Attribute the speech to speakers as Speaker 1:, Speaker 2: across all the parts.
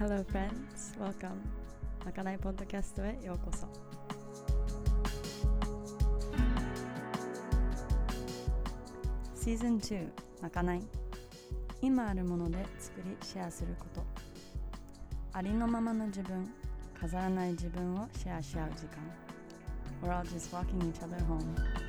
Speaker 1: Hello friends, welcome. まかないポッドキャストへようこそ。シーズン2まかない。今あるもので作りシェアすること。ありのままの自分飾らない自分をシェアし合う時間。We're all just walking each other home.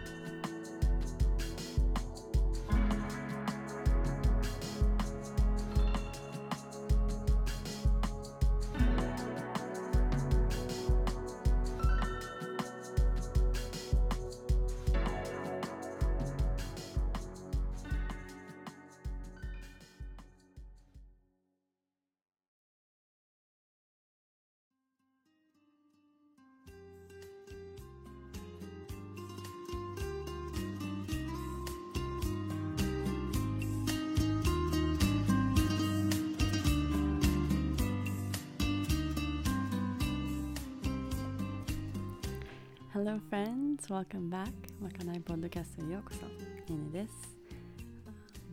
Speaker 1: Hello friends, welcome back まかないポッドキャストへようこそねねです、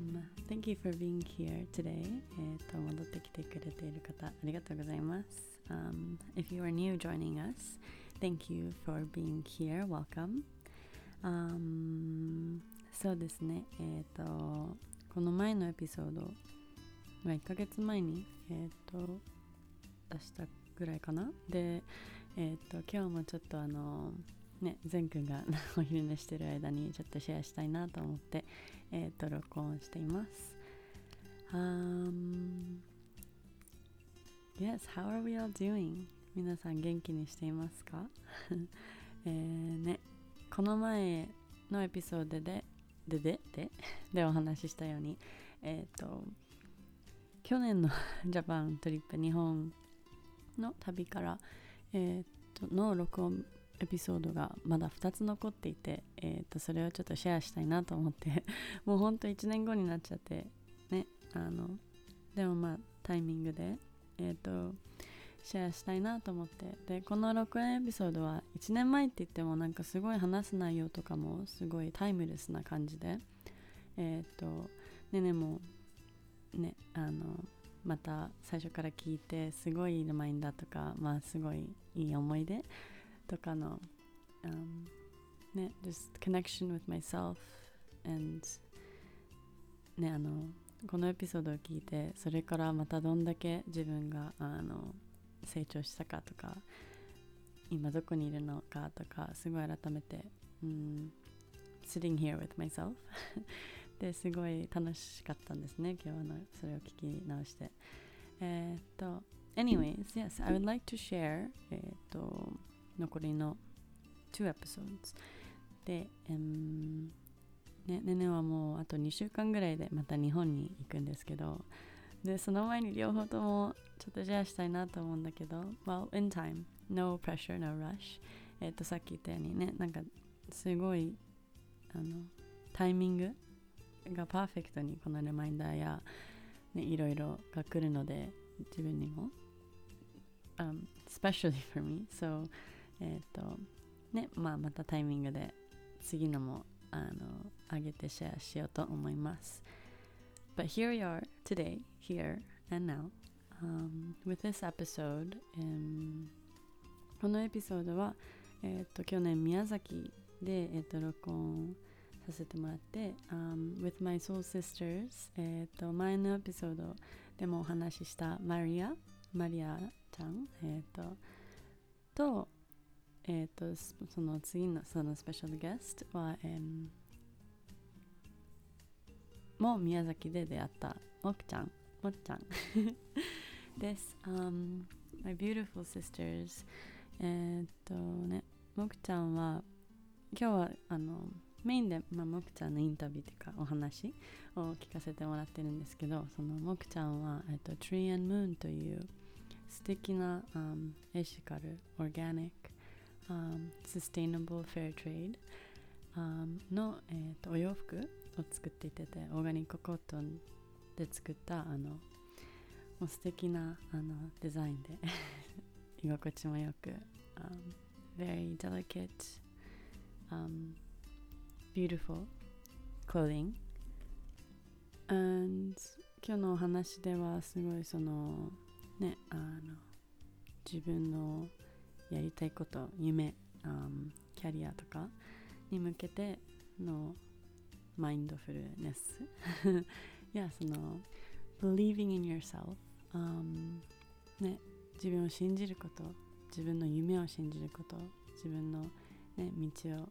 Speaker 1: um, Thank you for being here today えっと戻ってきてくれている方ありがとうございます、um, If you are new joining us Thank you for being here, welcome、um, そうですねえっ、とこの前のエピソード1ヶ月前にえっ、と出したぐらいかなでえっ、と今日もちょっとあのね善くんが お昼寝してる間にちょっとシェアしたいなと思ってえっ、と録音しています Um, yes, how are we all doing? 皆さん元気にしていますか？えねこの前のエピソードでででで でお話ししたようにえっ、と去年のジャパントリップ日本の旅からえー、との録音エピソードがまだ2つ残っていて、えー、とそれをちょっとシェアしたいなと思って もうほんと1年後になっちゃってねあのでもまあタイミングでえー、とシェアしたいなと思ってでこの録音エピソードは1年前って言ってもなんかすごい話す内容とかもすごいタイムレスな感じでえっとねねもねあのまた最初から聞いてすごいいいマインダーとかまあすごいいい思い出とかの、um, ね just connection with myself and ねあのこのエピソードを聞いてそれからまたどんだけ自分があの成長したかとか今どこにいるのかとかすごい改めて、うん、sitting here with myself ですごい楽しかったんですね今日のそれを聞き直して。え、っと anyways yes I would like to share え、っと残りの2 episodes で、um, ねねねはもうあと2週間ぐらいでまた日本に行くんですけどでその前に両方ともちょっとシェアしたいなと思うんだけど well in time no pressure no rush えっとさっき言ったようにねなんかすごいあのタイミングがパーフェクトにこのリマインダーや、ね、いろいろが来るので自分にも、um, especially for me so えっ、とねまあまたタイミングで次のもあの上げてシェアしようと思います。But here we are today here and now、um, with this episode、um, このエピソードはえっ、と去年宮崎でえっ、と録音させてもらって、um, With My Soul Sisters、えー、と前のエピソードでもお話ししたマリアマリアちゃん、えー、とと,、えー、とその次のそのスペシャルゲストは、えー、もう宮崎で出会ったもくちゃん。もっちゃん。です、um, My beautiful sisters えっとねもくちゃんは今日はあのメインで、まあ、もくちゃんのインタビューというかお話を聞かせてもらってるんですけどそのもくちゃんは、えっと、Tree and Moon という素敵な、um, エシカル、オーガニック、um, Sustainable Fair Trade、um, の、えっと、お洋服を作っていててオーガニックコットンで作ったあのもう素敵なあのデザインで 居心地もよく、um, very delicate、um, beautiful clothing. And 今日のお話ではすごいそのねあの自分のやりたいこと夢、um, キャリアとかに向けてのマインドフルネス。いやその believing in yourself、um, ね自分を信じること自分の夢を信じること自分の、ね、道を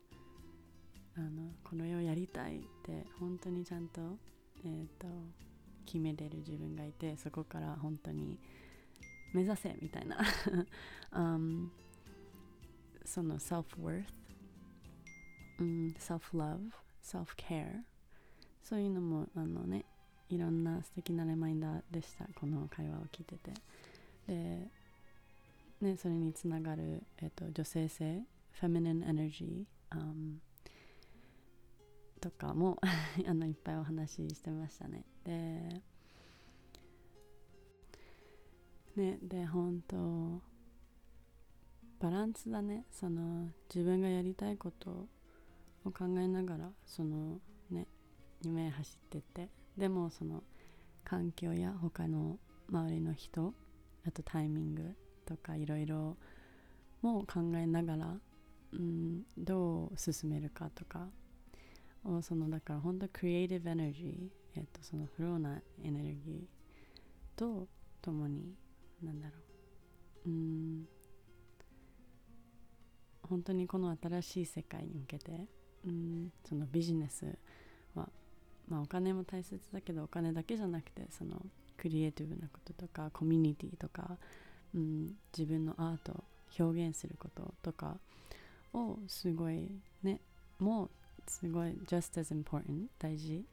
Speaker 1: あのこの世をやりたいって本当にちゃんと,、えーと、決めれる自分がいてそこから本当に目指せみたいな、um, その self-worth、うん、self-love self-care そういうのもあのねいろんな素敵なレマインダーでした。この会話を聞いてて。で、ね、それにつながる、えっと、女性性 feminine energy、um, とかも あのいっぱいお話ししてましたね。でねで本当バランスだね。その自分がやりたいことを考えながらそのね夢走ってって。でもその環境や他の周りの人あとタイミングとかいろいろも考えながら、うん、どう進めるかとかをそのだから本当クリエイティブエネルギー、えっと、そのフローなエネルギーとともになんだろう。うん。本当にこの新しい世界に向けてうんそのビジネスは、まあ、お金も大切だけどお金だけじゃなくてそのクリエイティブなこととかコミュニティとか、うん、自分のアート表現することとかをすごいねもうすごい just as important 大事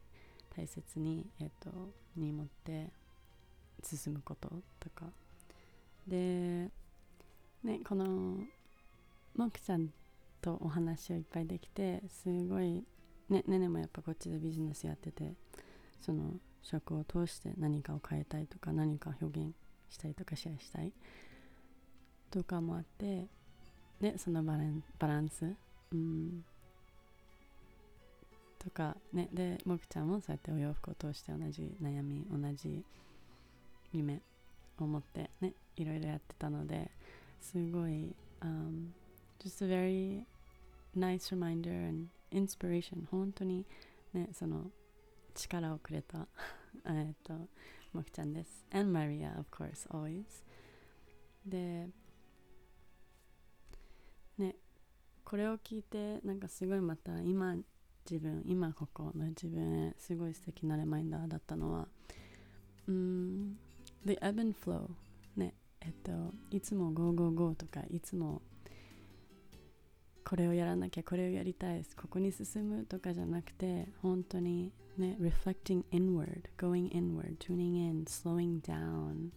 Speaker 1: 大切に、えっと、に持って進むこととか。でねこのモクちゃんとお話をいっぱいできてすごいねねねもやっぱこっちでビジネスやっててその職を通して何かを変えたいとか何か表現したいとかシェアしたいとかもあってでそのバランバランス、うん、とかねでもくちゃんもそうやってお洋服を通して同じ悩み同じ夢を持ってねいろいろやってたのですごい、um, just a very nice reminder and inspiration. 本当にねその力をくれた えっともくちゃんです。And Maria of course always. でねこれを聞いてなんかすごいまた今自分今ここの自分へすごい素敵なレマインダーだったのはうん The ebb and flow ねえっといつも GoGoGo とかいつもこれをやらなきゃこれをやりたいです。ここに進むとかじゃなくて本当にね reflecting inward going inward tuning in slowing down.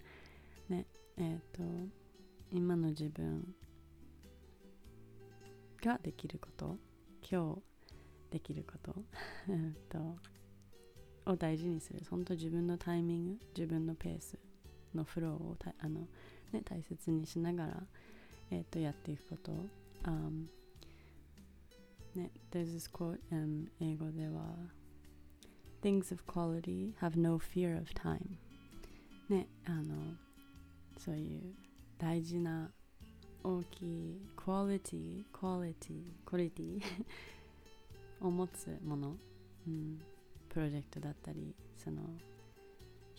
Speaker 1: ねえっと今の自分ができること今日できること とを大事にする。本当自分のタイミング自分のペースのフローをあの、ね、大切にしながら、えー、とやっていくこと、um, ね、There's this quote、um, 英語では Things of quality have no fear of time ねあのそういう大事な大きい quality quality quality を持つもの、うん、プロジェクトだったりその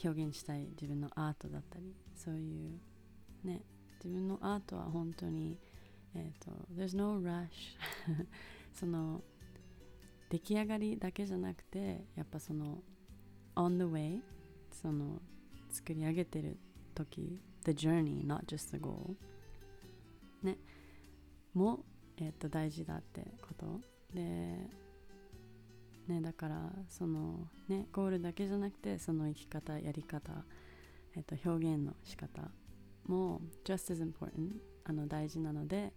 Speaker 1: 表現したい自分のアートだったりそういうね自分のアートは本当にえっ、ー、と There's no rush その出来上がりだけじゃなくてやっぱその on the way その作り上げてる時 the journey not just the goal ねもえっ、ー、と大事だってこと。でね、だからそのねゴールだけじゃなくてその生き方やり方、えっと、表現の仕方も just as important あの大事なので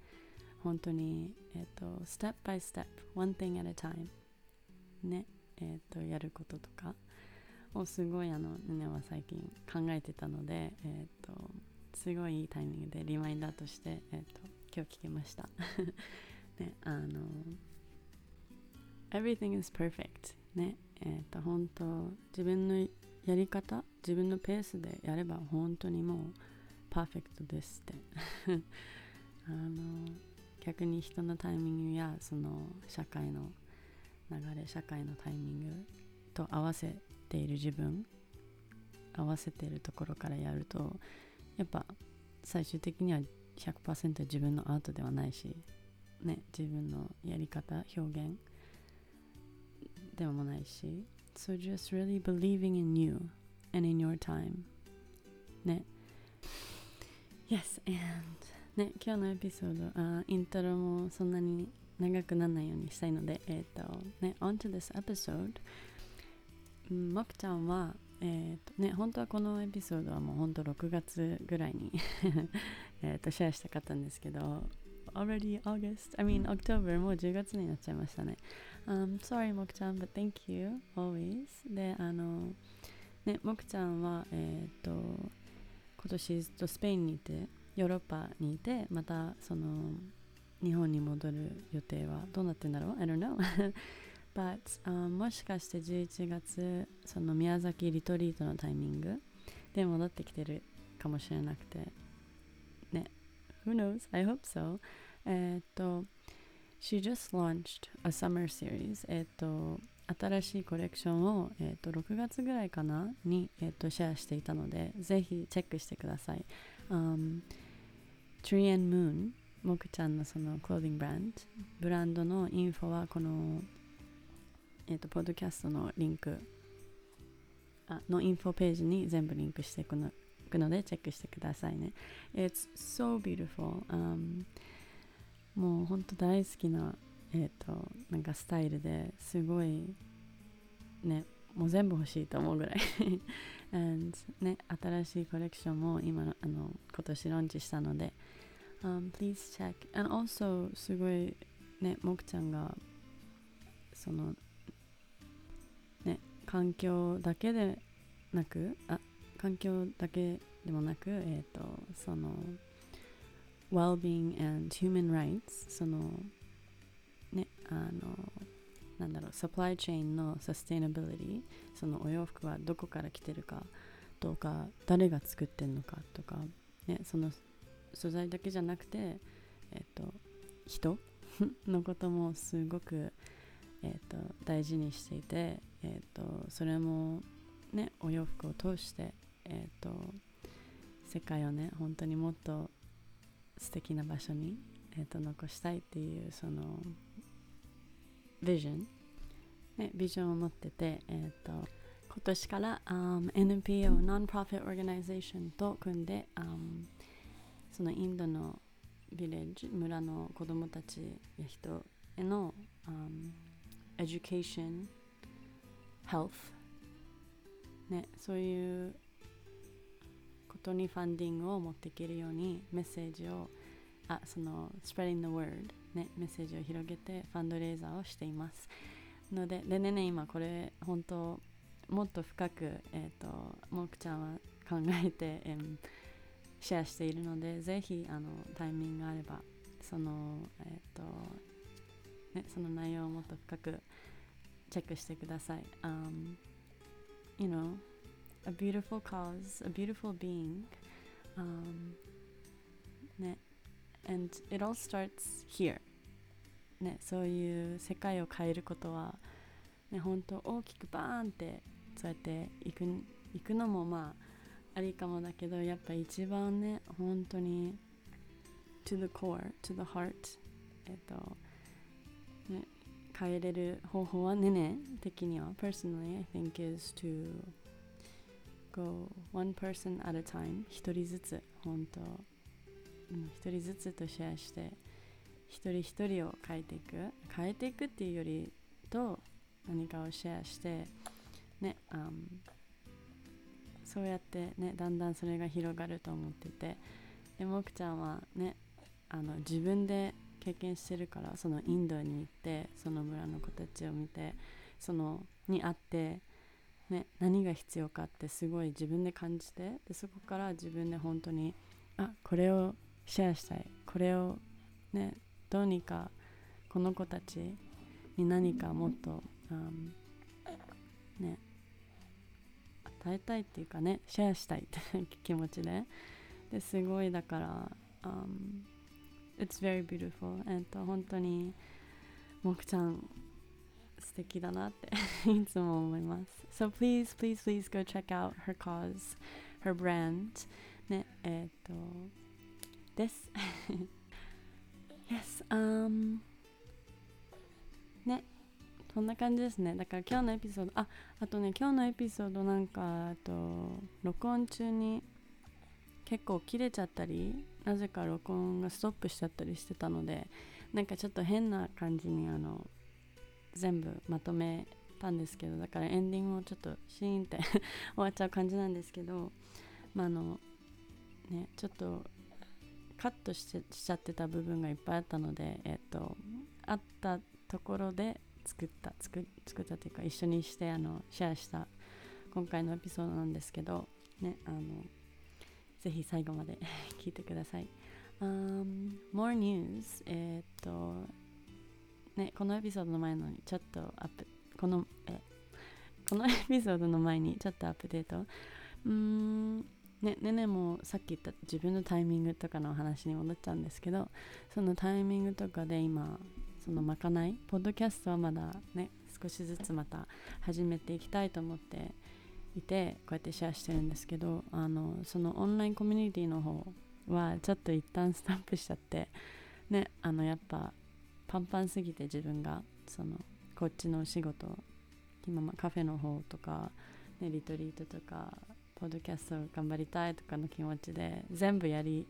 Speaker 1: 本当に、えっと、step by step one thing at a time. ねえっとやることとかをすごいあのねは最近考えてたのでえっとすごいいいタイミングでリマインダーとして、えっと今日聞けました。ねあの everything is perfect. ねえっ、と本当自分のやり方自分のペースでやれば本当にもうパーフェクトですってあの逆に人のタイミングやその社会の流れ社会のタイミングと合わせている自分合わせているところからやるとやっぱ最終的には100%自分のアートではないしね自分のやり方表現でもないし So just really believing in you and in your time. ね。Yes and ね今日のエピソードあイントロもそんなに長くならないようにしたいのでえっ、ー、とね On to this episode もくちゃんはえーとね、本当はこのエピソードはもう本当6月ぐらいに えとシェアしたかったんですけど already August I mean October もう10月になっちゃいましたね、um, sorry もくちゃん but thank you always であのねもくちゃんはえっ、ー、と今年ずっとスペインにいてヨーロッパにいてまたその日本に戻る予定はどうなってんだろう？I don't know. But、um, もしかして11月その宮崎リトリートのタイミングで戻ってきてるかもしれなくて。ね。Who knows? I hope so. えっと She just launched a summer series. えっと新しいコレクションを、えー、と6月ぐらいかな？に、えー、とシェアしていたのでぜひチェックしてください、um, Tree and Moon もくちゃんのそのクローディングブランドブランドのインフォはこのえっ、ー、と、ポッドキャストのリンクあのインフォページに全部リンクしていくのくのでチェックしてくださいね。It's so beautiful、um, もう本当大好きな、えっ、ー、と、なんかスタイルですごいね、もう全部欲しいと思うぐらい And ね、新しいコレクションも今のあの今年ローンチしたので、um, please check. And also すごいね、もくちゃんがそのね環境だけでなくあ環境だけでもなく、えーと、その well-being and human rights そのねあのなんだろうサプライチェーンのサステイナビリティそのお洋服はどこから来てるかとか誰が作ってるのかとか、ね、その素材だけじゃなくて、えっ、と人 のこともすごく、えーと大事にしていてえーと、それもねお洋服を通して、えーと、世界をね本当にもっと素敵な場所に、えーと、残したいっていうそのビジョン、ね、ビジョンを持ってて、えー、と今年から、um, NPO nonprofit organization と組んで、um, そのインドのビレッジ村の子供たちや人への、um, education health ねそういうことにファンディングを持っていけるようにメッセージをあその spreading the word ねメッセージを広げてファンドレーザーをしていますのででねね今これ本当もっと深くえっ、ー、ともくちゃんは考えて、えー、シェアしているのでぜひあのタイミングがあればそのえっ、ー、とねその内容をもっと深くチェックしてください。Um, you know, a beautiful cause, a beautiful being. Um, ね、and it all starts here. ね、そういう世界を変えることは、ね、本当大きくバーンってそうやっていくいくのもまあありかもだけどやっぱ一番ね本当に to the core, to the heart えっとね変えれる方法はねね的には。Personally I think is to go one person at a time 一人ずつ本当。一人ずつとシェアして一人一人を変えていく。変えていくっていうよりと何かをシェアしてね、um, そうやってねだんだんそれが広がると思ってて。でもくちゃんはねあの自分で経験してるからそのインドに行ってその村の子たちを見てそのに会って、ね、何が必要かってすごい自分で感じてでそこから自分で本当にあこれをシェアしたい。これをねどうにかこの子たちに何かもっと、うん、ね与えたいっていうかねシェアしたいって気持ちで。ですごいだから、um, It's very beautiful. えっと本当にもくちゃん素敵だなって いつも思います。So please please please go check out her cause her brand. ねえっとです。Yes um ねそんな感じですね。だから今日のエピソードああとね今日のエピソードなんかあと録音中に結構切れちゃったりなぜか録音がストップしちゃったりしてたのでなんかちょっと変な感じにあの全部まとめたんですけどだからエンディングをちょっとシーンって 終わっちゃう感じなんですけどまああのねちょっとカットしてしちゃってた部分がいっぱいあったのでえっとあったところで作った作作ったっていうか一緒にしてあのシェアした今回のエピソードなんですけどねあのぜひ最後まで 聞いてください。Um, more news えっとねこのエピソードの前のにちょっとアップこのえこのエピソードの前にちょっとアップデートうーんねねねもさっき言った自分のタイミングとかの話に戻っちゃうんですけどそのタイミングとかで今そのまかないポッドキャストはまだね少しずつまた始めていきたいと思っていてこうやってシェアしてるんですけどあのそのオンラインコミュニティの方はちょっと一旦スタンプしちゃってねあのやっぱパンパンすぎて自分がそのこっちのお仕事今カフェの方とか、ね、リトリートとかポッドキャスト頑張りたいとかの気持ちで全部やり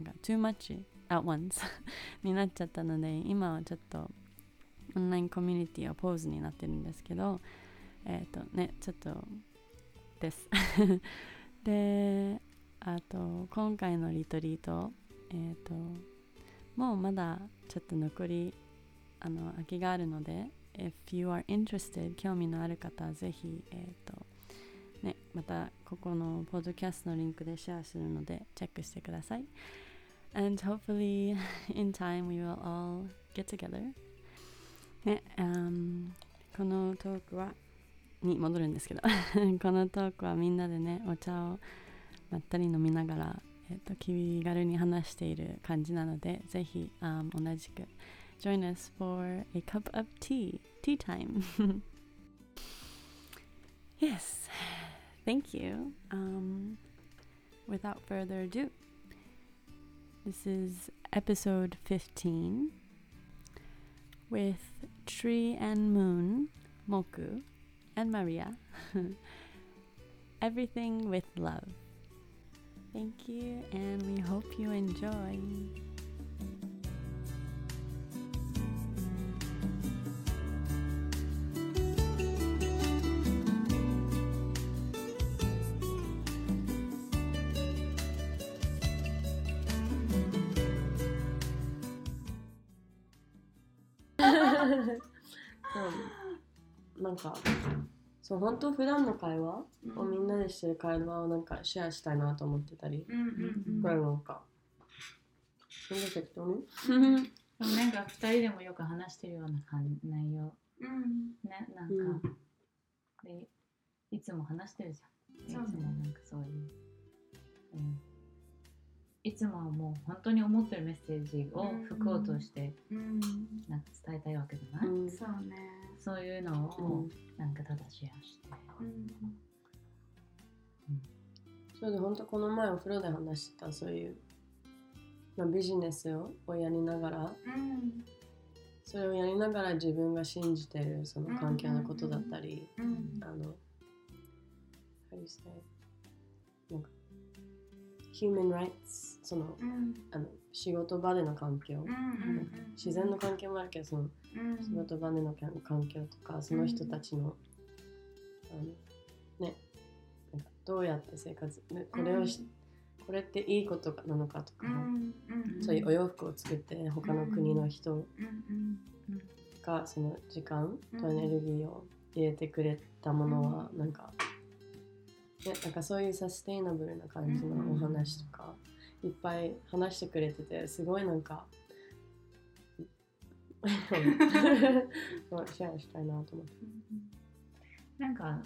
Speaker 1: なんか too much at once になっちゃったので今はちょっとオンラインコミュニティはポーズになってるんですけどえっ、とねちょっとです。であと今回のリトリートえっ、ともうまだちょっと残りあの空きがあるので If you are interested 興味のある方はぜひえっ、とねまたここのポッドキャストのリンクでシェアするのでチェックしてください。And hopefully in time we will all get together. ね、um, このトークはに戻るんですけど このトークはみんなでねお茶をまったり飲みながら、えー、と気軽に話している感じなのでぜひ、um, 同じく join us for a cup of tea tea time. Yes. Thank you um, without further ado this is episode 15 with Tree and Moon Moku and Maria. Everything with love. Thank you, and we hope you enjoy.
Speaker 2: なんかそう本当普段の会話をみんなでしてる会話をなんかシェアしたいなと思ってたり、
Speaker 3: うんうん
Speaker 2: これなんか。そんな適当に？
Speaker 3: うん。でもなんか二人でもよく話してるような感内容。
Speaker 4: うん。
Speaker 3: ねなんか、でいつも話してるじゃん。いつもなんかそういう、うん、いつもはもう本当に思ってるメッセージを服を通して
Speaker 4: うん。
Speaker 3: なん。か伝えたいわけじゃない、
Speaker 2: うん。
Speaker 4: そうね
Speaker 3: そういうのをなんかただシェアして、
Speaker 4: うん。
Speaker 2: それで本当この前お風呂で話してたそういう、まあ、ビジネスををやりながら
Speaker 4: うん
Speaker 2: それをやりながら自分が信じてるその環境のことだったり、
Speaker 4: うん。
Speaker 2: あの how do you say なんか human rights その
Speaker 4: うん。
Speaker 2: あの仕事場での環境、
Speaker 4: うんうん
Speaker 2: 自然の環境もあるけどその
Speaker 4: うん。
Speaker 2: 仕事場での環境とかその人たちの,、あのねなんかどうやって生活ねこれをし、これっていいことなのかとか、
Speaker 4: うんうん
Speaker 2: そういうお洋服を作って他の国の人
Speaker 4: うん
Speaker 2: がその時間とエネルギーを入れてくれたものはなんか、ね、なんかそういうサステイナブルな感じのお話とかいっぱい話してくれててすごいなんか シェアしたいなと思って。
Speaker 3: なんか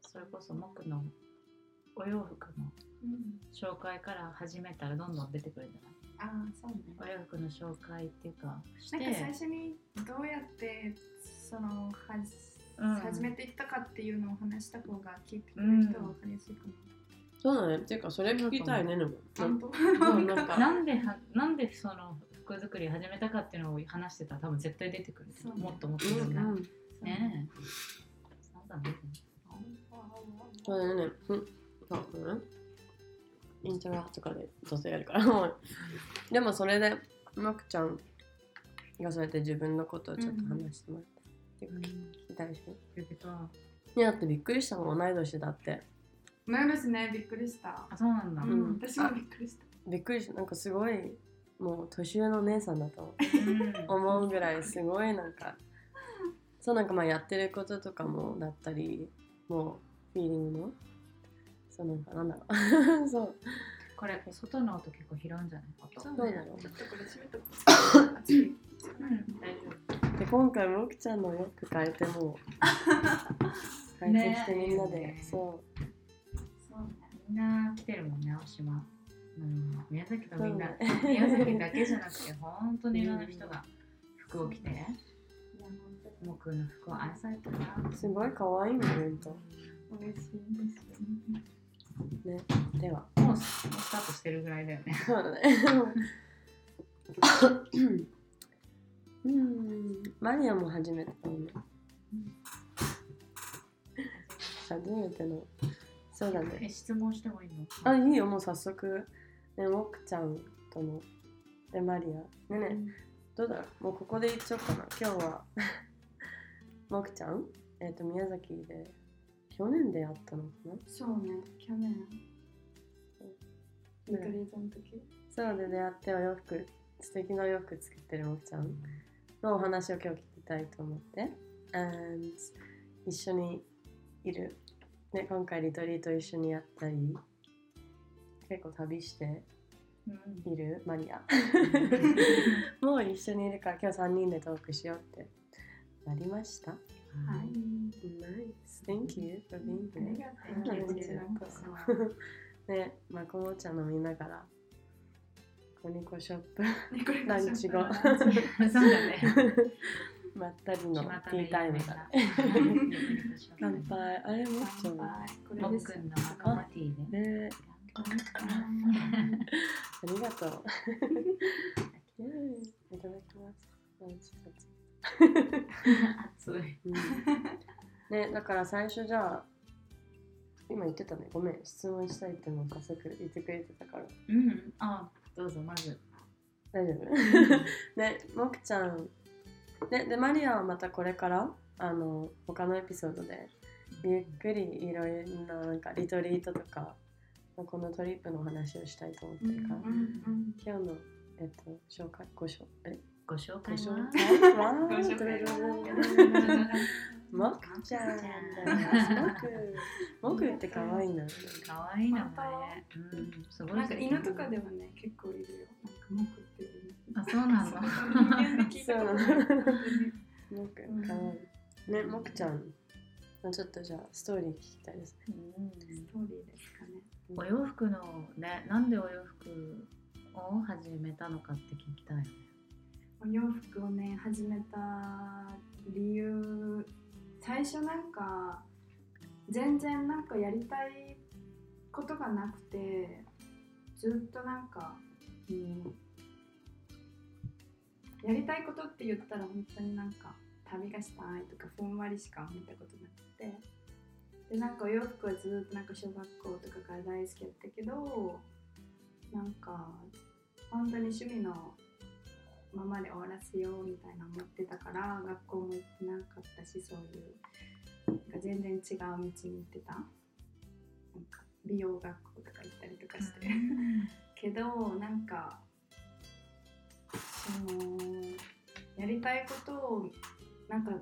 Speaker 3: それこそ僕のお洋服の
Speaker 4: うん。
Speaker 3: 紹介から始めたらどんどん出てくるんじゃない？
Speaker 4: ああそうね。
Speaker 3: お洋服の紹介っていうかし
Speaker 4: なんか最
Speaker 3: て
Speaker 4: 初にどうやってそのはじ、
Speaker 3: うん。
Speaker 4: 始めていったかっていうのを話した方が聞いてくれる人は分かりやすいかな。
Speaker 2: そうだね。っていうかそれ聞きたいねでも。なんか
Speaker 3: なんではなんでその服作り始めたかっていうのを話してたら多分絶対出てくる
Speaker 4: ね。
Speaker 3: もっともっと
Speaker 2: うん
Speaker 3: みん。な、
Speaker 2: うん
Speaker 3: ねえ。そうだね。
Speaker 2: そうだね。うん。そうだねイントロとかでどうせやるからもうでもそれでマクちゃん。がそうやって自分のことをちょっと話してもらって、っていうか聞きたいしねだってびっくりしたもん。同い年だって
Speaker 4: 前ですね、びっくりした。
Speaker 3: あそうなんだ、
Speaker 4: う
Speaker 2: うん。
Speaker 4: ん、私もびっくりした。
Speaker 2: びっくりした。なんかすごいもう年上の姉さんだと
Speaker 3: うん。
Speaker 2: 思うぐらいすごいなんかそうなんかまあやってることとかもだったりもうフィーリングもそうなんかなんだろう。そう。
Speaker 3: これ外の音結構拾うんじゃない？音。
Speaker 4: そう
Speaker 2: どうだろう
Speaker 4: ちょっとこれ閉めとこう。熱い。
Speaker 3: うん。大丈
Speaker 2: で今回もくちゃんの洋服変えてもう 変えてきてみんなで、
Speaker 3: ね
Speaker 2: そ
Speaker 3: う。ねみんな来てるもんね青島。うん宮崎とみんな、
Speaker 2: ね
Speaker 3: 宮崎だけじゃなくて本当にいろんな人が服を着て。もくんの服を愛されてる
Speaker 2: すごい可愛いのほんと。
Speaker 4: に嬉しいです。
Speaker 2: ねでは。
Speaker 3: もうスタートしてるぐらいだよね。
Speaker 2: そうだね。うん。マリアも初めてだもん。ね初めてのそうだね。
Speaker 3: え質問してもいいの？
Speaker 2: あいいよもう早速。ねもくちゃんとのでマリア。ねえねえどうだろう？もうここで言っちゃおうかな。今日は もくちゃん？えっ、と宮崎で去年出会ったのかな？
Speaker 4: そうね、去年。リトリートの時。
Speaker 2: そうで出会ってお洋服素敵なお洋服作ってるもくちゃんのお話を今日聞きたいと思って。And 一緒にいる、ね、今回リトリート一緒にやったり結構旅して
Speaker 3: うん。
Speaker 2: いる？マリア。もう一緒にいるから今日3人でトークしようってなりました？
Speaker 4: はい。
Speaker 2: Nice. Thank you for being
Speaker 4: あり
Speaker 2: here
Speaker 4: がとう。こちらこそ。
Speaker 2: ねまこもちゃん飲みながらコニコショップランチ後。
Speaker 3: そうだね
Speaker 2: まったりの
Speaker 3: 巷
Speaker 2: ティータイムだ。乾杯。あれもっちゃん
Speaker 4: これです
Speaker 3: の仲間ティーで
Speaker 2: ね。ありがとう。いただきます
Speaker 3: 熱い。
Speaker 2: うん。ねだから最初じゃあ今言ってたね。ごめん質問したいってのを早速言ってくれてたから。
Speaker 3: うん。あどうぞまず。
Speaker 2: 大丈夫？ねもくちゃんねでマリアはまたこれからあの他のエピソードでゆっくりいろいろななんかリトリートとかこのトリップの話をしたいと思ってるから、
Speaker 4: うんうん
Speaker 2: 今日のえっと紹介ご紹え？
Speaker 3: ご紹
Speaker 2: ご
Speaker 3: 介は？
Speaker 2: 紹介？は
Speaker 4: ご紹介
Speaker 2: もくちゃん。だもくもくって可愛いな。
Speaker 3: かわいい名前うん。すごい
Speaker 4: なん。か犬とかではね、結構いるよ。なん。かモクっていう。
Speaker 3: あそうなの
Speaker 4: 人間で聞いたことない
Speaker 2: そうもく可愛いねもくちゃん。ちょっとじゃあストーリー聞きたいですね
Speaker 3: うん。
Speaker 4: ストーリーですかね。
Speaker 3: お洋服のねなん。でお洋服を始めたのかって聞きたいよね
Speaker 4: お洋服をね始めた理由最初なんか全然なんかやりたいことがなくてずっとなんか、うん、やりたいことって言ったら本当になんか旅がしたいとかふんわりしか思ったことなくてでなんかお洋服はずっとなんか小学校とかから大好きだったけどなんか本当に趣味のままで終わらせようみたいな思ってたから学校も行ってなかったしそういうなんか全然違う道に行ってた。なんか美容学校とか行ったりとかして、けどなんかそのやりたいことをなんか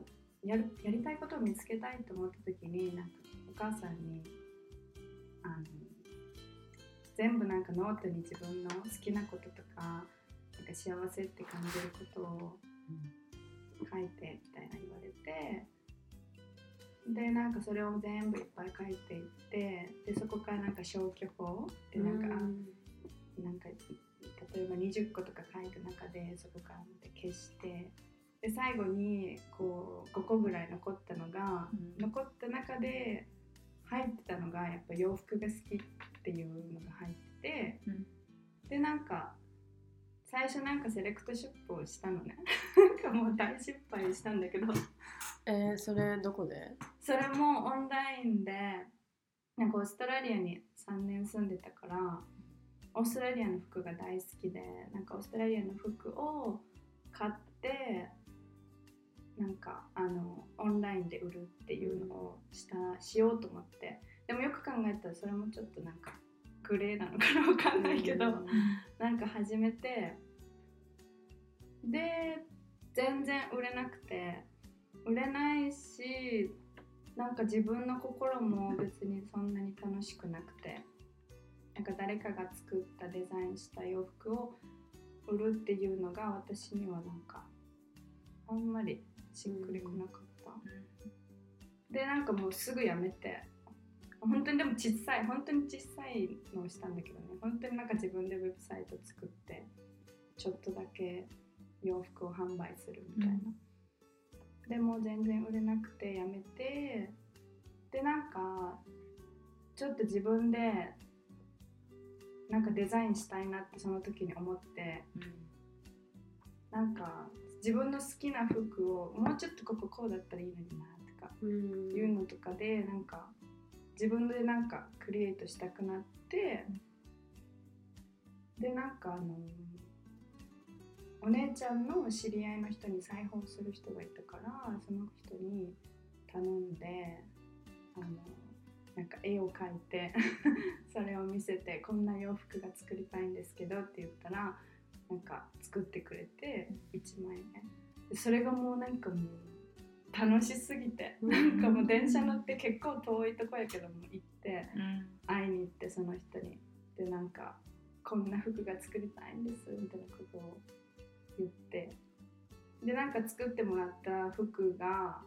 Speaker 4: やるやりたいことを見つけたいと思った時になんかお母さんにあの全部なんかノートに自分の好きなこととかか幸せって感じることを書いてみたいな言われてでなんかそれを全部いっぱい書いていってでそこからなんか消去法でなんか、なんか例えば20個とか書いた中でそこからまた消してで最後にこう5個ぐらい残ったのが、
Speaker 3: うん。
Speaker 4: 残った中で入ってたのがやっぱ洋服が好きっていうのが入ってて、
Speaker 3: うん。
Speaker 4: でなんか最初なんかセレクトショップをしたのね。なんかもう大失敗したんだけど。
Speaker 2: えー、それどこで？
Speaker 4: それもオンラインでなんかオーストラリアに3年住んでたからオーストラリアの服が大好きでなんかオーストラリアの服を買ってなんかあのオンラインで売るっていうのをしたしようと思って。でもよく考えたらそれもちょっとなんかグレーなのかなわかんないけど、
Speaker 2: うん。
Speaker 4: なんか始めてで全然売れなくて売れないしなんか自分の心も別にそんなに楽しくなくてなんか誰かが作ったデザインした洋服を売るっていうのが私にはなんかあんまりしっくりこなかった。でなんかもうすぐやめて本当にでも小さい本当に小さいのをしたんだけどね。本当になんか自分でウェブサイト作ってちょっとだけ洋服を販売するみたいな、でも全然売れなくてやめてでなんかちょっと自分でなんかデザインしたいなってその時に思ってなんか自分の好きな服をもうちょっとこここうだったらいいのになとか
Speaker 2: うん。
Speaker 4: いうのとかでなんか自分でなんかクリエイトしたくなってでなんかあのお姉ちゃんの知り合いの人に裁縫する人がいたからその人に頼んであのなんか絵を描いて それを見せてこんな洋服が作りたいんですけどって言ったらなんか作ってくれて1枚ねそれがもうなんかもう楽しすぎて。なんかもう電車乗って結構遠いとこやけども行って会いに行ってその人にでなんかこんな服が作りたいんですみたいなことを言って。でなんか作ってもらった服が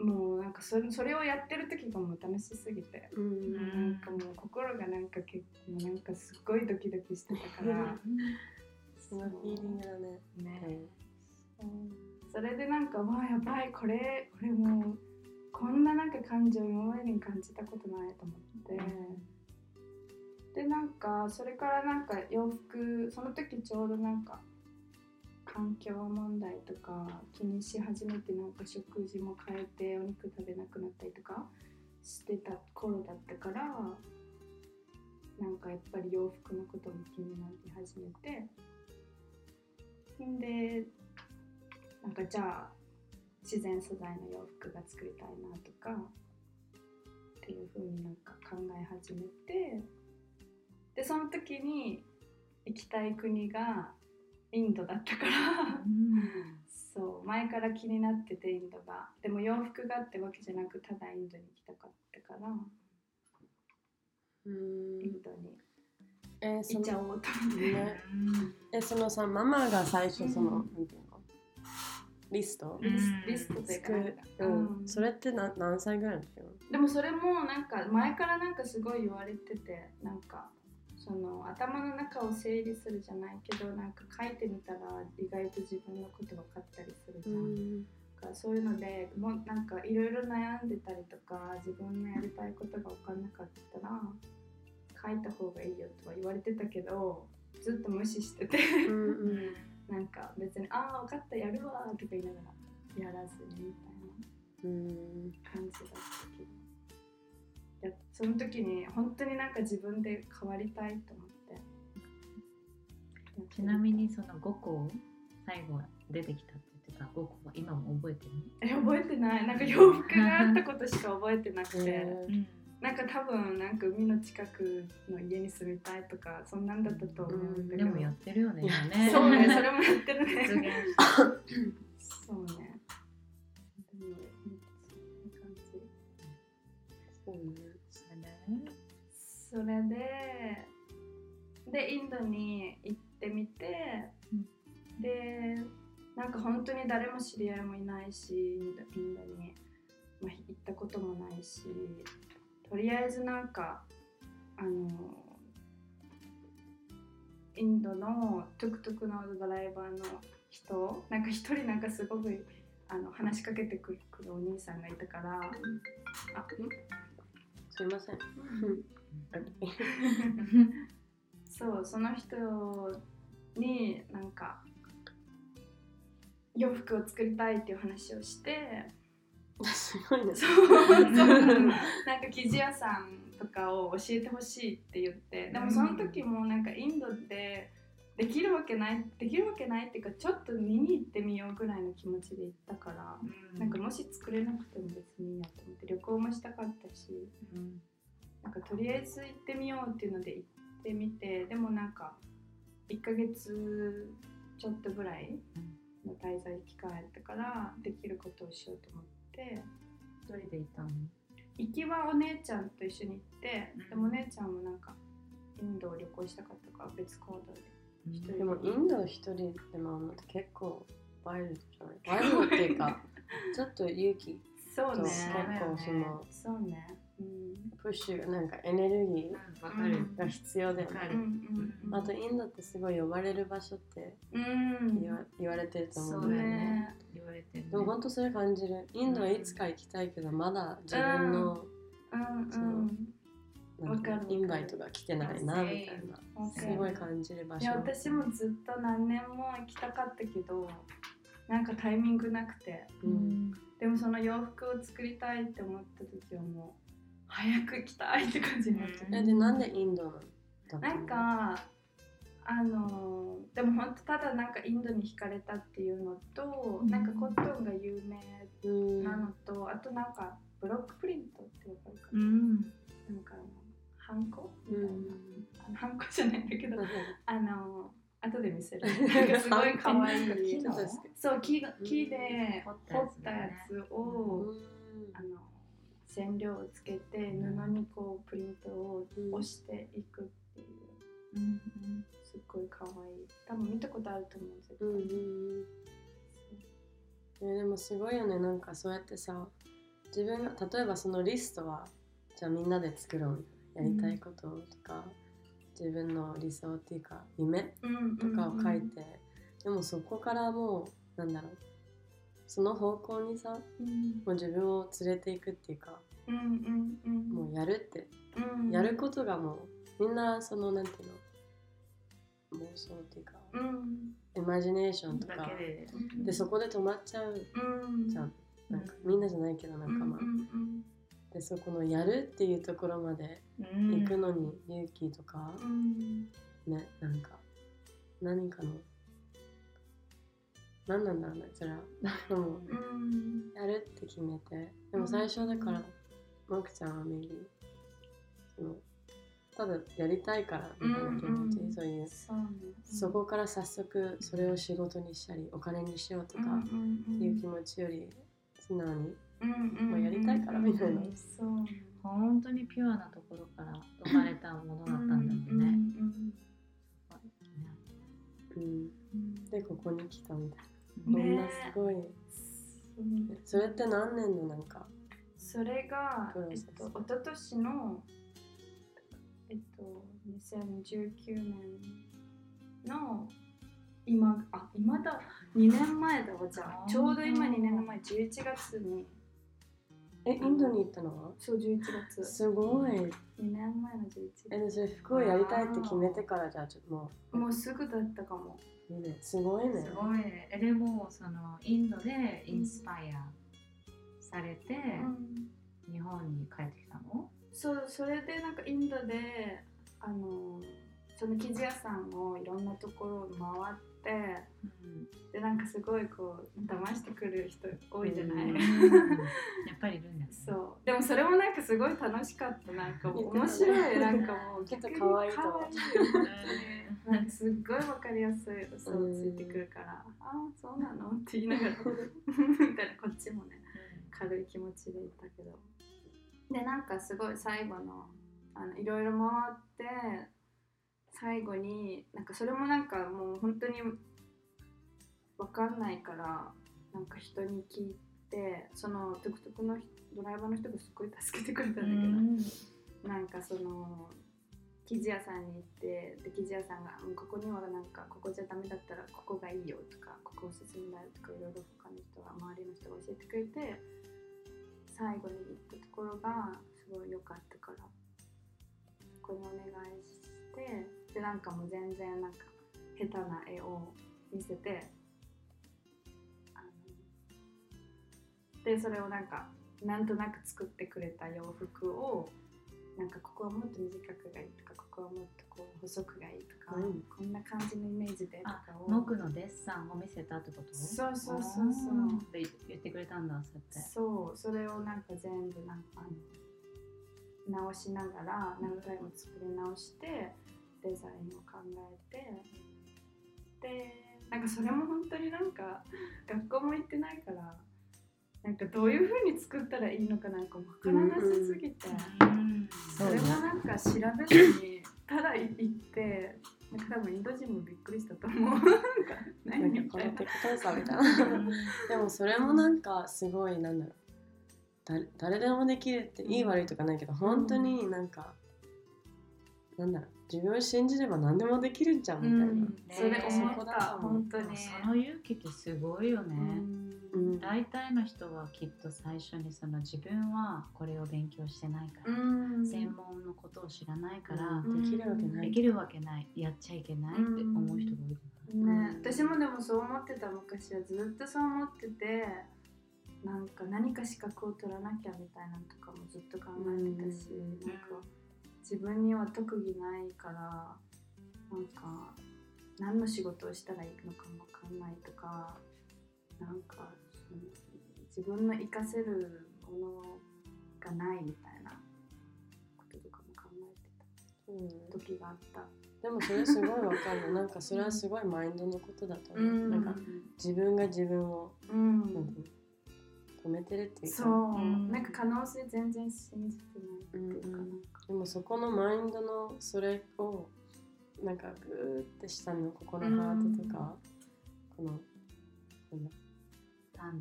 Speaker 4: もうなんかそれそれをやってる時がもう楽しすぎて。
Speaker 2: うん。
Speaker 4: なんかもう心がなんか結構なんかすっごいドキドキしてたから。
Speaker 2: そのフィーリングだね。
Speaker 4: ねそれでなんかわあやばいこれこれもうこんななんか感情今までに感じたことないと思って、でなんかそれからなんか洋服その時ちょうどなんか環境問題とか気にし始めてなんか食事も変えてお肉食べなくなったりとかしてた頃だったからなんかやっぱり洋服のことも気になり始めて。んでなんかじゃあ自然素材の洋服が作りたいなとかっていう風になんか考え始めてでその時に行きたい国がインドだったからそう前から気になっててインドが。でも洋服がってわけじゃなくただインドに行きたかったから
Speaker 2: うん。
Speaker 4: インドに
Speaker 2: えーそのえそのさママが最初その、なんていうの？リスト？
Speaker 3: うん。
Speaker 4: リストで
Speaker 2: 作る、
Speaker 4: う
Speaker 2: うん。ん、それってな何歳ぐらいの時
Speaker 4: でもそれもなんか前からなんかすごい言われててなんかその頭の中を整理するじゃないけどなんか書いてみたら意外と自分のこと分かったりするじゃん、だからそういうのでもうなんかいろいろ悩んでたりとか自分のやりたいことが分かんなかったら書いた方がいいよとは言われてたけどずっと無視してて。
Speaker 2: うんうん
Speaker 4: なんか別に「ああ分かったやるわ」とか言いながらやらずにみたいな。
Speaker 2: うん
Speaker 4: 感じだったけどいやその時に本当になんか自分で変わりたいと思って
Speaker 3: ちなみにその5個最後出てきたって言ってた5個は今も覚えてる
Speaker 4: え覚えてないなんか洋服があったことしか覚えてなくて、
Speaker 2: えー
Speaker 4: なんか多分なんか海の近くの家に住みたいとかそんなんだったと思うんだけど、
Speaker 3: でもやってるよね
Speaker 4: そうねそれもやってるね。そうね。それででインドに行ってみて、でなんか本当に誰も知り合いもいないしインドにまあ、行ったこともないしとりあえずなんかあのインドのトゥクトゥクのドライバーの人なんか一人なんかすごくあの話しかけてくるお兄さんがいたからあん？
Speaker 2: すいません。
Speaker 4: そうその人になんか洋服を作りたいっていう話をして
Speaker 2: すごいね。
Speaker 4: そうそう。なんか生地屋さんとかを教えてほしいって言ってでもその時もなんかインドでできるわけないできるわけないっていうかちょっと見に行ってみようぐらいの気持ちで行ったから、なんかもし作れなくても別にいいやと思って旅行もしたかったし
Speaker 3: うん。
Speaker 4: なんかとりあえず行ってみようっていうので行ってみてでもなんか1ヶ月ちょっとぐらいの滞在期間やったからできることをしようと思って
Speaker 3: 一人でいたの。
Speaker 4: 行きはお姉ちゃんと一緒に行って、
Speaker 3: うん。
Speaker 4: でもお姉ちゃんもなんかインドを旅行したかったから別行動で。一人
Speaker 2: で。もインド一人で回るのって結構ワイルドじゃない？ワイルドっていうか ちょっと勇気と
Speaker 4: そうね。
Speaker 2: 結構その
Speaker 4: そうね。うん
Speaker 2: プッシュなんかエネルギ
Speaker 3: わかる
Speaker 2: ーが必要だよね。
Speaker 3: わかる。
Speaker 4: うん
Speaker 2: あとインドってすごい呼ばれる場所って
Speaker 4: うん。
Speaker 2: 言わ言われてると思
Speaker 3: そううんだよ
Speaker 2: ね
Speaker 3: ね。言われて
Speaker 2: でも本当それ感じる。インドはいつか行きたいけどまだ自分の
Speaker 4: うん。
Speaker 2: そんインバイトが来てないなみたいな。す
Speaker 4: る。
Speaker 2: ごい感じる場所。
Speaker 4: いや私もずっと何年も行きたかったけどなんかタイミングなくて。でもその洋服を作りたいって思った時はもう早く行きたいって感じになっちゃっ
Speaker 3: う
Speaker 2: でなんでインドな
Speaker 4: んかあのーでも本当ただなんかインドに惹かれたっていうのと、
Speaker 3: うん。
Speaker 4: なんかコットンが有名
Speaker 2: うん
Speaker 4: なのと、あとなんかブロックプリントってわかるかな、
Speaker 3: うん。
Speaker 4: なんかハンコ？みたいな、あのハンコじゃないんだけどあの後で見せる。すごい可愛いそう木が木で
Speaker 3: 彫
Speaker 4: 彫
Speaker 3: っ
Speaker 4: ったたや
Speaker 3: やつ
Speaker 4: つを、あの染料をつけて布にこうプリントを押していくっていう。
Speaker 3: うん
Speaker 4: すっごい可愛い。多分見たことあると思う絶対、
Speaker 2: うんうんえでもすごいよね。なんかそうやってさ自分が例えばそのリストはじゃあみんなで作ろうやりたいこととか、自分の理想っていうか夢
Speaker 4: うん
Speaker 2: とかを書いて、でもそこからもうなんだろうその方向にさ
Speaker 4: うん。
Speaker 2: もう自分を連れていくっていうか
Speaker 4: うんうんうん。
Speaker 2: もうやるって、
Speaker 4: うん
Speaker 2: やることがもうみんなそのなんていうの妄想っていうか、
Speaker 4: うん。
Speaker 2: イマジネーションと
Speaker 3: だ
Speaker 2: か
Speaker 3: けで。
Speaker 2: でそこで止まっちゃう
Speaker 4: うん。
Speaker 2: じゃん。なんかみんなじゃないけど仲間、でそこのやるっていうところまで
Speaker 3: うん。
Speaker 2: 行くのに勇気とか
Speaker 4: う、ん。
Speaker 2: ねなんか何かの何なんだろうねそれは。でも
Speaker 4: うん。
Speaker 2: やるって決めて。でも最初だからマクちゃんはメリーそのただやりたいからみたいな気持ち、
Speaker 4: うんうん
Speaker 2: そういう。
Speaker 4: そ
Speaker 2: こから早速それを仕事にしたりお金にしようとかっていう気持ちより素直に
Speaker 4: う
Speaker 2: やりたいからみたいな。
Speaker 4: そう。ね
Speaker 3: 本当にピュアなところから生まれたものだったんだもん。ね。
Speaker 4: うん
Speaker 2: でここに来たみたい
Speaker 3: うん
Speaker 2: な、
Speaker 4: ね
Speaker 2: こんなすごい。
Speaker 4: う。ん
Speaker 2: それって何年のなんか。
Speaker 4: それが
Speaker 2: プロ、セス
Speaker 4: えっと、一昨年の、えっと、2019年の今あ今だ2年前だわじゃあ。ちょうど今2年前11月に。
Speaker 2: えインドに行ったの？は
Speaker 4: そう11月。
Speaker 2: すごい。
Speaker 4: 2年前の11
Speaker 2: えでそれ服をやりたいって決めてからじゃあちょっとも
Speaker 4: 月もうすぐだったかも
Speaker 2: ねすごいね
Speaker 3: すごいね。えでもそのインドでインスパイアされて、日本に帰ってきたの？
Speaker 4: そうそれでなんかインドであのその生地屋さんをいろんなところを回って。でなんかすごいこう騙してくる人多いじゃない、
Speaker 2: うん。
Speaker 3: やっぱりいるんだよね。
Speaker 4: そう。でもそれもなんかすごい楽しかった。なんか面白い。なんかもう
Speaker 2: ちょっと可愛いと。
Speaker 4: なんかすっごいわかりやすい嘘をついてくるから「ああそうなの?」って言いながら。みたいな。こっちもね軽い気持ちでいたけど。でなんかすごい最後のあのいろいろ回って最後になんかそれもなんかもう本当に分かんないからなんか人に聞いててそのトゥクトゥクの人ドライバーの人がすっごい助けてくれたんだけど、なんかその生地屋さんに行ってで生地屋さんがうん「ここにはなんかここじゃダメだったらここがいいよ」とか「ここおすすめだよ」とかいろいろ他の人が周りの人が教えてくれて最後に行ったところがすごい良かったからこれお願いしてでなんかもう全然なんか下手な絵を見せてでそれをなんかなんとなく作ってくれた洋服をなんかここはもっと短くがいいとかここはもっとこう細くがいいとか、
Speaker 2: うん。
Speaker 4: こんな感じのイメージでとかを。
Speaker 3: 僕のデッサンを見せたってこと？
Speaker 4: そうそうそうそう。
Speaker 3: って言ってくれたんだそうやって。
Speaker 4: そう。それをなんか全部なんか直しながら何回も作り直してデザインを考えて。でなんかそれも本当になんか学校も行ってないからなんかどういう風に作ったらいいのかなんかわからなさすぎて、それもなん。か調べずにただ行ってなん。か多分インド人もびっくりしたと思うなん。か何
Speaker 2: この適当さみたいなでもそれもなん。かすごいなん。だろう誰誰でもできるっていい悪いとかないけど本当になん。か、なん。だろう自分を信じれば何でもできるんじゃんみたいな、
Speaker 4: うん。それ思った。本当に
Speaker 3: その勇気ってすごいよね、
Speaker 2: うん。
Speaker 3: 大体の人はきっと最初にその自分はこれを勉強してないから、
Speaker 4: うん。
Speaker 3: 専門のことを知らないから、
Speaker 2: うん。できるわけない。
Speaker 3: できるわけない。やっちゃいけないって思う人が多い
Speaker 4: ね、私もでもそう思ってた。昔はずっとそう思っててなんか何か資格を取らなきゃみたいなのとかもずっと考えてたし、
Speaker 2: うん。
Speaker 4: なんか自分には特技ないからなんか何の仕事をしたらいいのかも分かんないとかなんかその自分の活かせるものがないみたいなこととかも考え
Speaker 2: うん。
Speaker 4: てた時があった。
Speaker 2: でもそれすごいわかる。なんかそれはすごいマインドのことだと思う、なんか自分が自分を、
Speaker 4: うん。
Speaker 2: 止めてるっていうか。
Speaker 4: そう、
Speaker 3: うん。
Speaker 4: なんか可能性全然信じてないっていうか
Speaker 2: うんうんでもそこのマインドのそれをなんかグーって下のここのハートとか、このなんだ？
Speaker 3: タン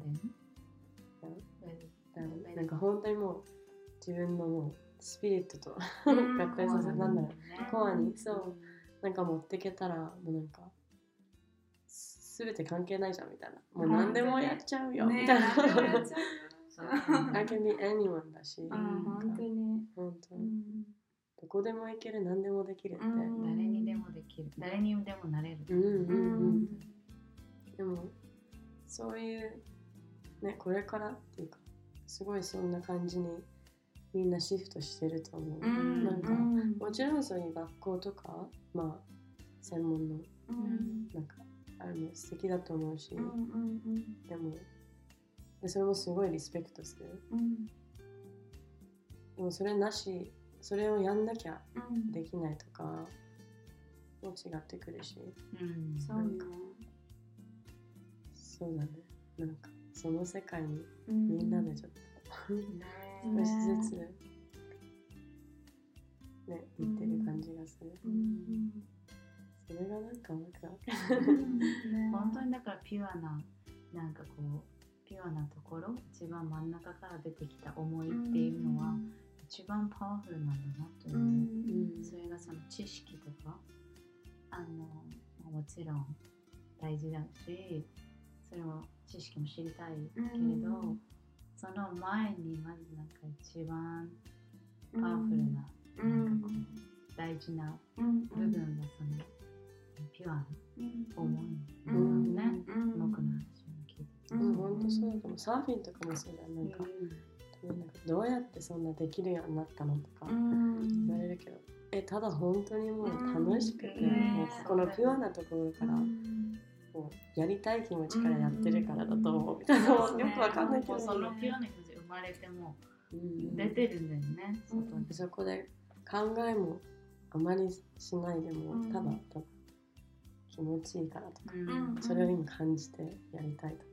Speaker 3: デン
Speaker 2: なんか本当にもう自分のもうスピリットと
Speaker 4: うん。
Speaker 2: 合体させなんだろう。コアにそう。
Speaker 3: う
Speaker 2: なんか持ってけたらもうなんかすべて関係ないじゃんみたいな。もう何でもやっちゃうよみ
Speaker 4: ね
Speaker 2: たいな、
Speaker 4: 何でもやっちゃうよ
Speaker 3: そう。
Speaker 2: I can be anyone だし、
Speaker 4: うん。本当に、
Speaker 2: 本当。に
Speaker 4: うん。
Speaker 2: どこでも行ける何でもできるって、
Speaker 4: うん。
Speaker 3: 誰にでもできる。誰にでもなれる、
Speaker 2: うんうんうん。
Speaker 4: うん。
Speaker 2: でもそういうねこれからっていうかすごいそんな感じにみんなシフトしてると思う、
Speaker 4: うん。
Speaker 2: なんか
Speaker 4: うん。
Speaker 2: もちろんそういう学校とかまあ専門の
Speaker 4: うん。
Speaker 2: なんかあれも素敵だと思うし、
Speaker 4: うんうん。
Speaker 2: でもでそれもすごいリスペクトする。
Speaker 4: うん
Speaker 2: でもそれなしそれをやんなきゃ
Speaker 4: うん。
Speaker 2: できないとかも違ってくるし。
Speaker 3: うん。
Speaker 4: そうね
Speaker 2: そうだね。なんかその世界に
Speaker 4: うん。
Speaker 2: みんなでちょっと、
Speaker 3: ね
Speaker 2: 少しずつね行ってる感じがする、
Speaker 4: うん。
Speaker 2: それがなんかワクワク。
Speaker 4: うん。ね。
Speaker 3: 本当にだからピュアななんかこうピュアなところ一番真ん中から出てきた思いっていうのは一番パワフルなんだなという。それがその知識とかあのもちろん大事だしそれも知識も知りたいけれど、
Speaker 4: うん。
Speaker 3: その前にまずなんか一番
Speaker 4: うん
Speaker 3: パワフルな、
Speaker 4: うん。
Speaker 3: なんかこう大事な
Speaker 4: うん。
Speaker 3: 部分がそのピュアな
Speaker 4: うん
Speaker 3: 思いね、
Speaker 4: うん。
Speaker 3: 僕の。
Speaker 2: うん、ほんとそうだと思うサーフィンとかもそうだよなんか,、
Speaker 3: うん。
Speaker 2: なんかどうやってそんなできるようになったのとか
Speaker 4: うん。
Speaker 2: 言われるけど、えただ本当にもう楽しくて、
Speaker 3: うん
Speaker 2: もうこのピュアなところから、もうやりたい気持ちからやってるからだと思うみたいな、よくわかんないけど、
Speaker 3: もうそのピュアな気持ち生まれても
Speaker 2: うん。
Speaker 3: 出てるんだよね。
Speaker 2: そこで考えもあまりしないでも、
Speaker 4: うん。
Speaker 2: ただただ気持ちいいからとか、
Speaker 3: うん。
Speaker 2: それを今感じてやりたいとか。
Speaker 3: うん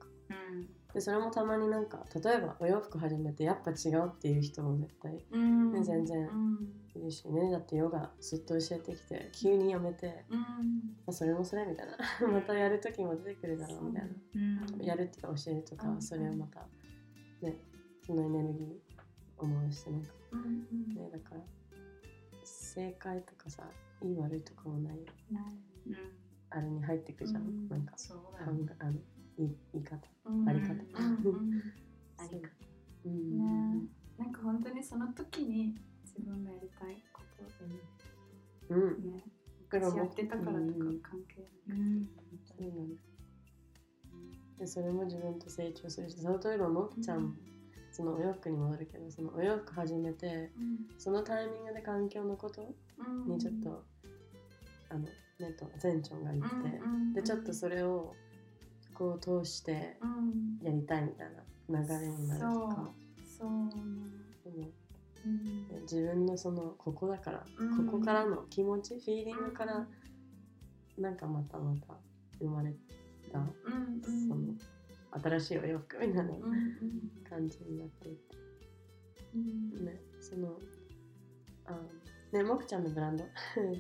Speaker 2: でそれもたまになんか例えばお洋服始めてやっぱ違うっていう人も絶対
Speaker 4: うん。
Speaker 2: ね全然
Speaker 4: うん。
Speaker 2: いるしね。だってヨガずっと教えてきて急にやめて、
Speaker 4: うん。
Speaker 2: まあ、それもそれみたいな。またやる時も出てくるだろうみたいな、
Speaker 3: うん。
Speaker 2: やるっていうか教えるとか、
Speaker 4: うん。
Speaker 2: それをまたねそのエネルギー思うしなんか。ねだから正解とかさいい悪いとかもないあれに入ってくじゃん、
Speaker 4: うん。
Speaker 2: なんか
Speaker 3: そうだね。
Speaker 2: えあの言い言い方。
Speaker 4: うん。
Speaker 2: あり方。
Speaker 3: あり方。
Speaker 2: う。ん、
Speaker 4: ね。なんか本当にその時に自分がやりたいこと
Speaker 2: うん。
Speaker 4: ね。昔やってたからとか
Speaker 2: うん
Speaker 4: 関係
Speaker 3: うん。
Speaker 2: そうなのでそれも自分と成長するしその例えばもっちゃん、そのお洋服に戻るけどそのお洋服始めてそのタイミングで環境のこと
Speaker 4: うん。
Speaker 2: にちょっと、あのねと前長が言って、でちょっとそれをこう通して
Speaker 4: うん。
Speaker 2: やりたいみたいな流れになるとか。
Speaker 4: そう。
Speaker 2: 自分のそのここだから、
Speaker 4: うん。
Speaker 2: ここからの気持ちフィーリングからなんかまたまた生まれた、
Speaker 4: うん
Speaker 2: その新しいお洋服みたいな
Speaker 4: うんうん。
Speaker 2: 感じになっていて、
Speaker 4: うん。
Speaker 2: ねそのあねもくちゃんのブランド？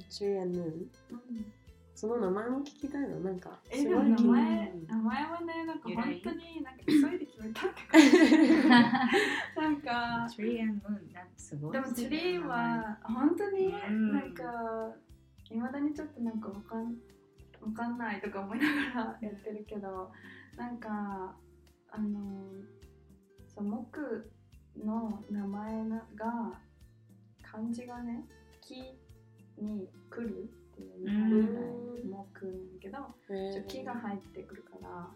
Speaker 2: チューエンヌ？ーン
Speaker 4: うん
Speaker 2: その名前も聞きたいのなんか
Speaker 4: えでも名前
Speaker 2: る。
Speaker 4: 名前はねなんか本当になんか急いで決めたって感じなんか
Speaker 3: Tree and Moon だすごい
Speaker 4: でもツリーは本当に
Speaker 3: うん。
Speaker 4: なんかいまだにちょっとなんかわかんわかんないとか思いながらやってるけどなんかあのそう木の名前なが漢字がね木に来るっていう日本由来の木なん。だけどちょ木が入ってくるから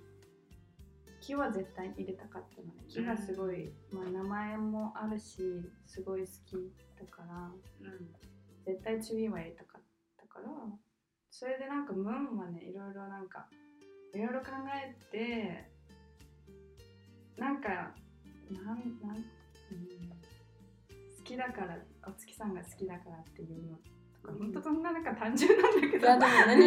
Speaker 4: 木は絶対入れたかったのね木がすごい、まあ、名前もあるしすごい好きだから
Speaker 3: うん
Speaker 4: 絶対チュリーは入れたかったからそれでなんかムーンはねいろいろなんかいろいろ考えてなんかなんなん、うん、好きだからお月さんが好きだからっていうのとか、
Speaker 2: うん
Speaker 4: ほんとそんななんか単純なんだけど。
Speaker 2: いや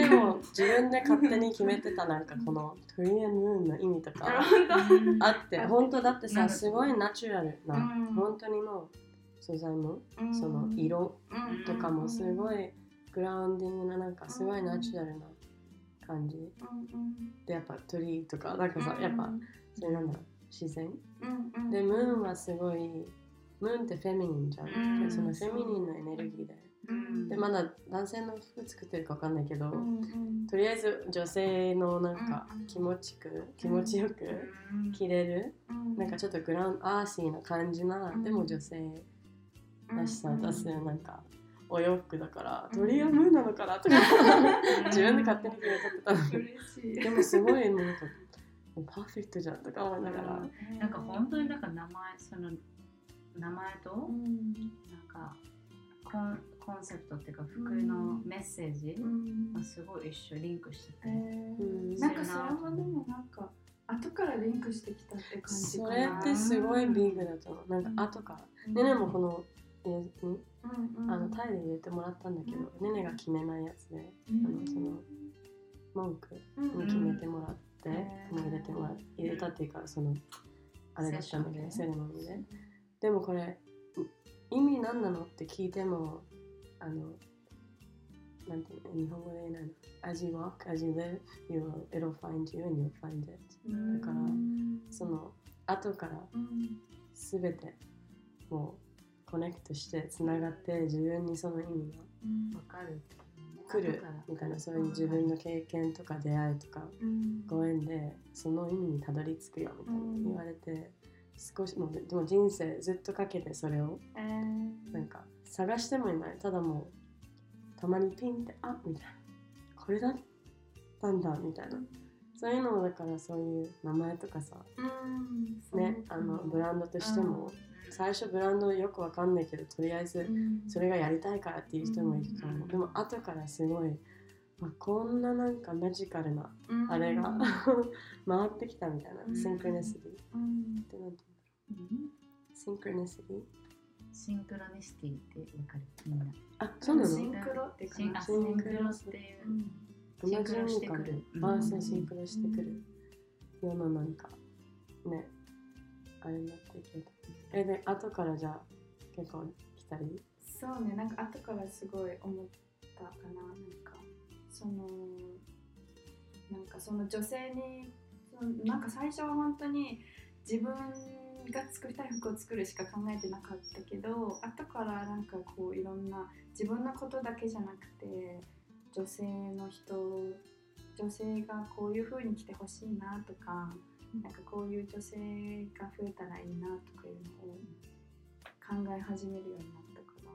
Speaker 2: でもも自分で勝手に決めてたなんかこのトリエンヌーンの意味とか
Speaker 3: うん
Speaker 2: あって本当だってさすごいナチュラルな、
Speaker 4: うん。
Speaker 2: 本当にもう素材も
Speaker 4: うん。
Speaker 2: その色
Speaker 4: うん。
Speaker 2: とかもすごいグラウンディングななんかすごいナチュラルな感じ。でやっぱ鳥とかなんかさやっぱそれなんだろう自然。でムーンはすごいムーンってフェミニンじゃん、そのフェミニンのエネルギーで
Speaker 3: うん
Speaker 2: でまだ男性の服作ってるかわかんないけど、
Speaker 4: うんうん。
Speaker 2: とりあえず女性のなんか
Speaker 4: うん
Speaker 2: 気持ちく気持ちよく
Speaker 3: うん。
Speaker 2: 着れる、
Speaker 4: うん。
Speaker 2: なんかちょっとグランアーシーな感じな、
Speaker 4: うん。
Speaker 2: でも女性らしさを出す
Speaker 4: うん
Speaker 2: なん。かお洋服だから、
Speaker 4: うん。
Speaker 2: トリアムーンなのかなとか 自分で勝手に決めちゃってたのにでもすごいなんかパーフェクトじゃんとか思いながら、
Speaker 3: なんか本当になんか名前その名前と
Speaker 4: うん。
Speaker 3: なんかコンコンセプトっていうか服のメッセージ
Speaker 4: うん。
Speaker 3: がすごい一緒リンクしてて、
Speaker 4: え
Speaker 2: うん。
Speaker 4: ーなんかそれもでもなんか後からリンクしてきたって感じ
Speaker 2: そ
Speaker 4: かな。
Speaker 2: れってすごいビッグだと思う。なんか後から、ねねもこの入れに
Speaker 4: うんうん
Speaker 2: あのタイで入れてもらったんだけど、ねねが決めないやつで
Speaker 4: うん。
Speaker 2: あのその文句
Speaker 4: うん
Speaker 2: に決めてもらって、
Speaker 4: うん
Speaker 2: もう入れてもら入れたっていうかそのあれだったんだけどセレモニーで。でもこれ意味何なのって聞いてもあのなんていうの日本語で言えないの？As you walk, as you live, you will, it'll find you and you'll find it.
Speaker 4: うん
Speaker 2: だからその後から
Speaker 4: うん
Speaker 2: 全てもうコネクトしてつながって自分にその意味が
Speaker 4: うん。
Speaker 3: わかる。
Speaker 2: 来るみたいなそういう自分の経験とか出会いとか
Speaker 4: うん。
Speaker 2: ご縁でその意味にたどり着くよみたいな言われて、少しもうででも人生ずっとかけてそれを。
Speaker 4: えー。
Speaker 2: なんか探してもいない。ただもうたまにピンってあみたいな。これだったんだみたいな。そういうのもだからそういう名前とかさ。
Speaker 4: うん
Speaker 2: ねあのブランドとしても。最初ブランドよくわかんないけどとりあえず
Speaker 4: うん。
Speaker 2: それがやりたいからっていう人もいると思うでも後からすごい、まあ、こんななんかマジカルな
Speaker 4: うん。
Speaker 2: あれが 回ってきたみたいな、
Speaker 4: うん。
Speaker 2: synchronicity。っ
Speaker 4: うん。
Speaker 2: てなんて
Speaker 3: うん
Speaker 2: 言うんだろう。
Speaker 3: synchronicity synchro nicity ってわかる？みんな。
Speaker 2: あそうなの？
Speaker 4: シンクロって
Speaker 3: シンクロっていう。シンクロしてくる。
Speaker 2: なあ
Speaker 3: うん。
Speaker 2: そうシンクロしてくる。世のなんかね。あれになってくるえで後からじゃあ結構来たり？
Speaker 4: そうね。なんか後からすごい思ったかな。なんかそのなんかその女性になんか最初は本当に自分が作りたい服を作るしか考えてなかったけど後からなんかこういろんな自分のことだけじゃなくて女性の人女性がこういう風に着てほしいなとかなんかこういう女性が増えたらいいなとかいうのを考え始めるようになったから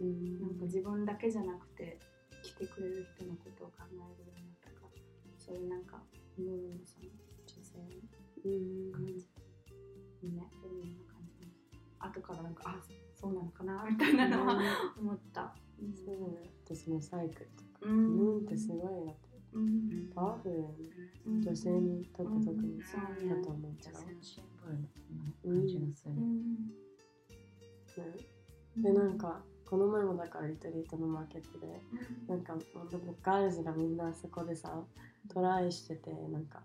Speaker 2: うん。
Speaker 4: なんか自分だけじゃなくて来てくれる人のことを考えるようになったからそういうなんかムーのその女性の
Speaker 2: うん
Speaker 4: 感じ、ねフェミニンな感じも後からなんかあそうなのかなみたいなのは思った。
Speaker 2: そう。だねでそのサイクルとか
Speaker 4: う
Speaker 2: ムーンってすごいなって。
Speaker 4: うん。
Speaker 2: パワフルだよね
Speaker 4: うん
Speaker 2: 女性にとって特に
Speaker 4: そう
Speaker 2: だと思う
Speaker 3: 女
Speaker 2: から
Speaker 3: 性のシンボルな感じがする。
Speaker 4: うん。
Speaker 2: ね。でなんかこの前もだからリトリートのマーケットでなんかガールズがみんなそこでさトライしててなんか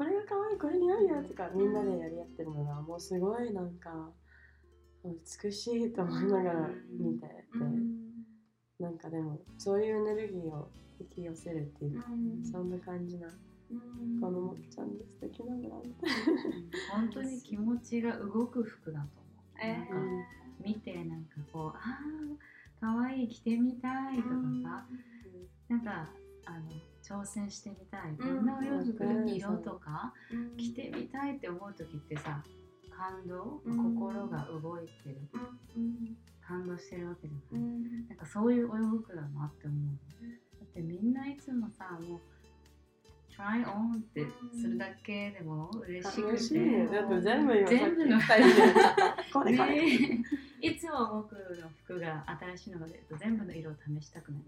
Speaker 2: これが可愛いこれ似合うよとかみんなでやり合ってるのがもうすごいなんか美しいと思いながら見てて。なんかでもそういうエネルギーを引き寄せるっていうかそんな感じなこのもっちゃんで素敵なんだな
Speaker 3: 本当に気持ちが動く服だと思う。
Speaker 4: え
Speaker 3: なんか見てなんかこうああ可愛い着てみたいとかさ、なんかあの挑戦してみたい。こん。なお洋服
Speaker 2: うん。
Speaker 3: 色とか着てみたいって思う時ってさ感動、
Speaker 4: うん。
Speaker 3: 心が動いてる。感動してるわけじゃない、
Speaker 4: うん。
Speaker 3: なんかそういうお洋服だなって思う。だってみんないつもさもう try on ってするだけでも嬉しくて。
Speaker 2: 嬉しいね。だって全部今
Speaker 3: 全部の
Speaker 2: これこれ、
Speaker 3: ね。えいつも僕の服が新しいのが出ると全部の色を試したくなる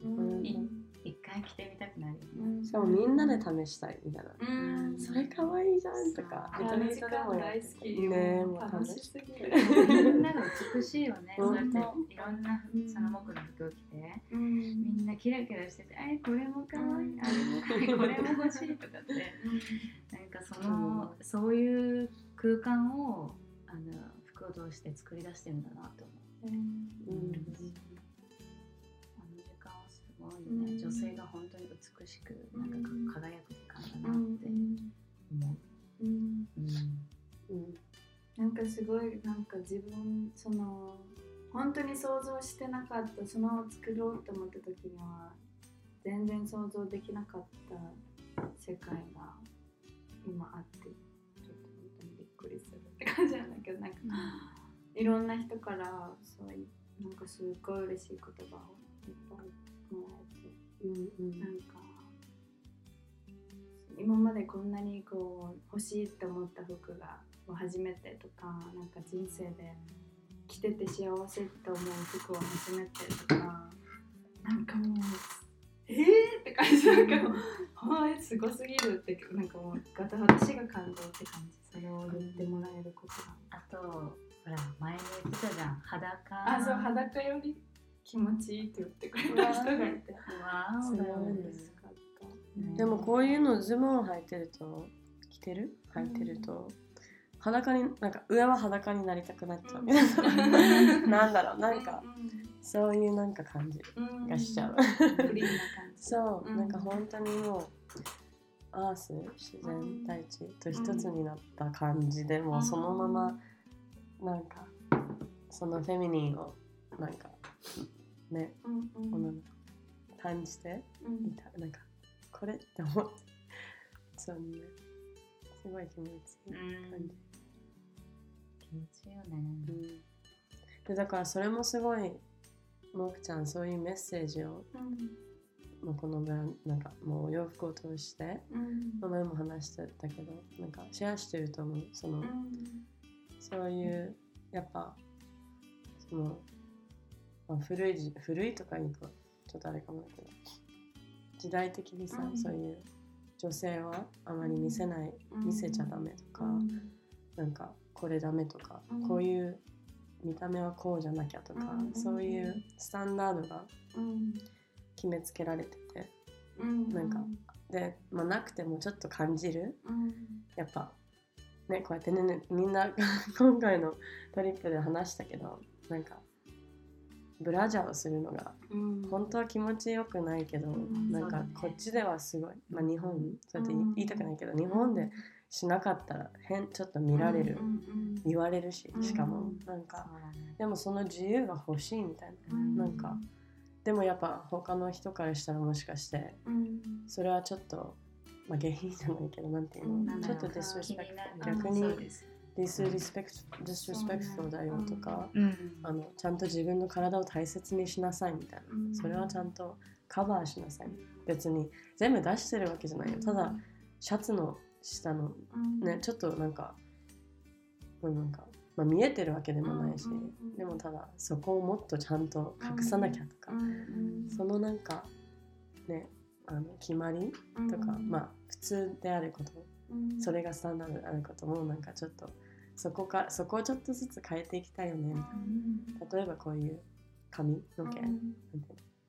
Speaker 3: 一回着てみたくなる
Speaker 2: しかもみんなで試したいみたいな。
Speaker 4: うん。
Speaker 2: それ可愛いじゃんとか。
Speaker 4: 大好き。
Speaker 2: ねえもう
Speaker 4: 楽
Speaker 2: 楽し
Speaker 4: しすぎる。
Speaker 3: みんなが美しいよね。そうやってい
Speaker 2: 本
Speaker 3: ろんなその僕の服を着て、
Speaker 4: うん。
Speaker 3: みんなキラキラしてて、え、これも可愛い、あれも可愛い、これも欲しいとかって、なんかその、そういう空間をあの服を通して作り出してるんだなと思う。
Speaker 4: うん
Speaker 2: うん。
Speaker 3: あの時間はすごいね、
Speaker 4: うん。
Speaker 3: 女性が本当に美しくなんか
Speaker 4: うん
Speaker 3: 輝く時間だ
Speaker 4: う
Speaker 3: なって
Speaker 4: ん。
Speaker 3: 思う。
Speaker 4: うん。
Speaker 3: うん。
Speaker 2: うん
Speaker 4: なんかすごいなんか自分その本当に想像してなかったその作ろうと思った時には全然想像できなかった世界が今あってちょっと本当にびっくりするって感じなんだけどなんかいろんな人からそういうなんかすごい嬉しい言葉をいっぱいもらえて
Speaker 2: うんうん。
Speaker 4: なんか今までこんなにこう欲しいって思った服が初めてとかなんか人生で着てて幸せって思う服を初めてとかなんかもうえーって感じなんかもうはいすごすぎるってなんかもうガタ私が感動って感じそれを言ってもらえることが。
Speaker 3: あと、ほら、前に言ってたじゃん、裸。
Speaker 4: あそう裸より気持ちいいって言ってくれた人がいて。
Speaker 3: わー
Speaker 2: すごいね
Speaker 4: 嬉しかった
Speaker 3: ね
Speaker 2: でもこういうのズボン履いてると着てる？履いてると、裸になんか上は裸になりたくなっちゃう、
Speaker 4: うん。
Speaker 2: なんだろうなんか
Speaker 4: う
Speaker 2: そういうなんか感じ
Speaker 4: ん
Speaker 2: がしちゃう、
Speaker 4: クリーンな感じ。
Speaker 2: そう、
Speaker 4: うん。
Speaker 2: なんか本当にもうアース自然大地と一つになった感じで、もうそのままなんかそのフェミニンをなんかね
Speaker 4: うんうん。
Speaker 2: 感じて
Speaker 4: うん
Speaker 2: いたなんかこれって思ってそうね。すごい気持ちいい感じ、
Speaker 3: 気持ちいいよね。
Speaker 2: うん。でだからそれもすごいもくちゃんそういうメッセージを
Speaker 4: うん。
Speaker 2: もうこのブランなんかもうお洋服を通して
Speaker 4: うん。
Speaker 2: 前も話してたけどなんかシェアしてると思うその、
Speaker 4: うん。
Speaker 2: そういうやっぱその、まあ、古いじ古いとか言うとちょっとあれかもだけど時代的にさ、
Speaker 4: うん。
Speaker 2: そういう女性はあまり見せない、
Speaker 4: うん。
Speaker 2: 見せちゃダメとか、
Speaker 4: うん。
Speaker 2: なんかこれダメとか、
Speaker 4: うん。
Speaker 2: こういう見た目はこうじゃなきゃとか、
Speaker 4: うん。
Speaker 2: そういうスタンダードが
Speaker 4: うん
Speaker 2: 決めつけられてて
Speaker 4: うん。
Speaker 2: なんかで、まあ、なくてもちょっと感じる。
Speaker 4: うん。
Speaker 2: やっぱねこうやってねねみんな 今回のトリップで話したけどなんかブラジャーをするのが
Speaker 4: うん。
Speaker 2: 本当は気持ちよくないけど、
Speaker 4: うん。
Speaker 2: なんかこっちではすごい、まあ、日本そうやって
Speaker 4: うん
Speaker 2: 言いたくないけど日本でしなかったら変ちょっと見られる、
Speaker 4: うんうん
Speaker 2: 言われるししかも、
Speaker 3: うん
Speaker 2: なんかでもその自由が欲しいみたいな、
Speaker 4: うん。
Speaker 2: なんかでもやっぱ他の人からしたらもしかして
Speaker 4: うん。
Speaker 2: それはちょっとまあ下品じゃないけどなんていうの、
Speaker 4: うん
Speaker 2: ちょっと
Speaker 3: なんだろう気になる。
Speaker 2: disrespect 逆に disrespect、disrespect だよとか、
Speaker 3: うん。
Speaker 2: あのちゃんと自分の体を大切にしなさいみたいな、
Speaker 4: うん。
Speaker 2: それはちゃんとカバーしなさい。別に全部出してるわけじゃないよ。ただシャツの下の。
Speaker 4: うん。
Speaker 2: ねちょっとなんかうんなんか、まあ、見えてるわけでもないし、でもただそこをもっとちゃんと隠さなきゃとか、そのなんかねあの決まりとか、まあ普通であること
Speaker 4: うん。
Speaker 2: それがスタンダードであることもなんかちょっとそこかそこをちょっとずつ変えていきたいよね。みたいな例えばこういう髪の毛、
Speaker 4: うん。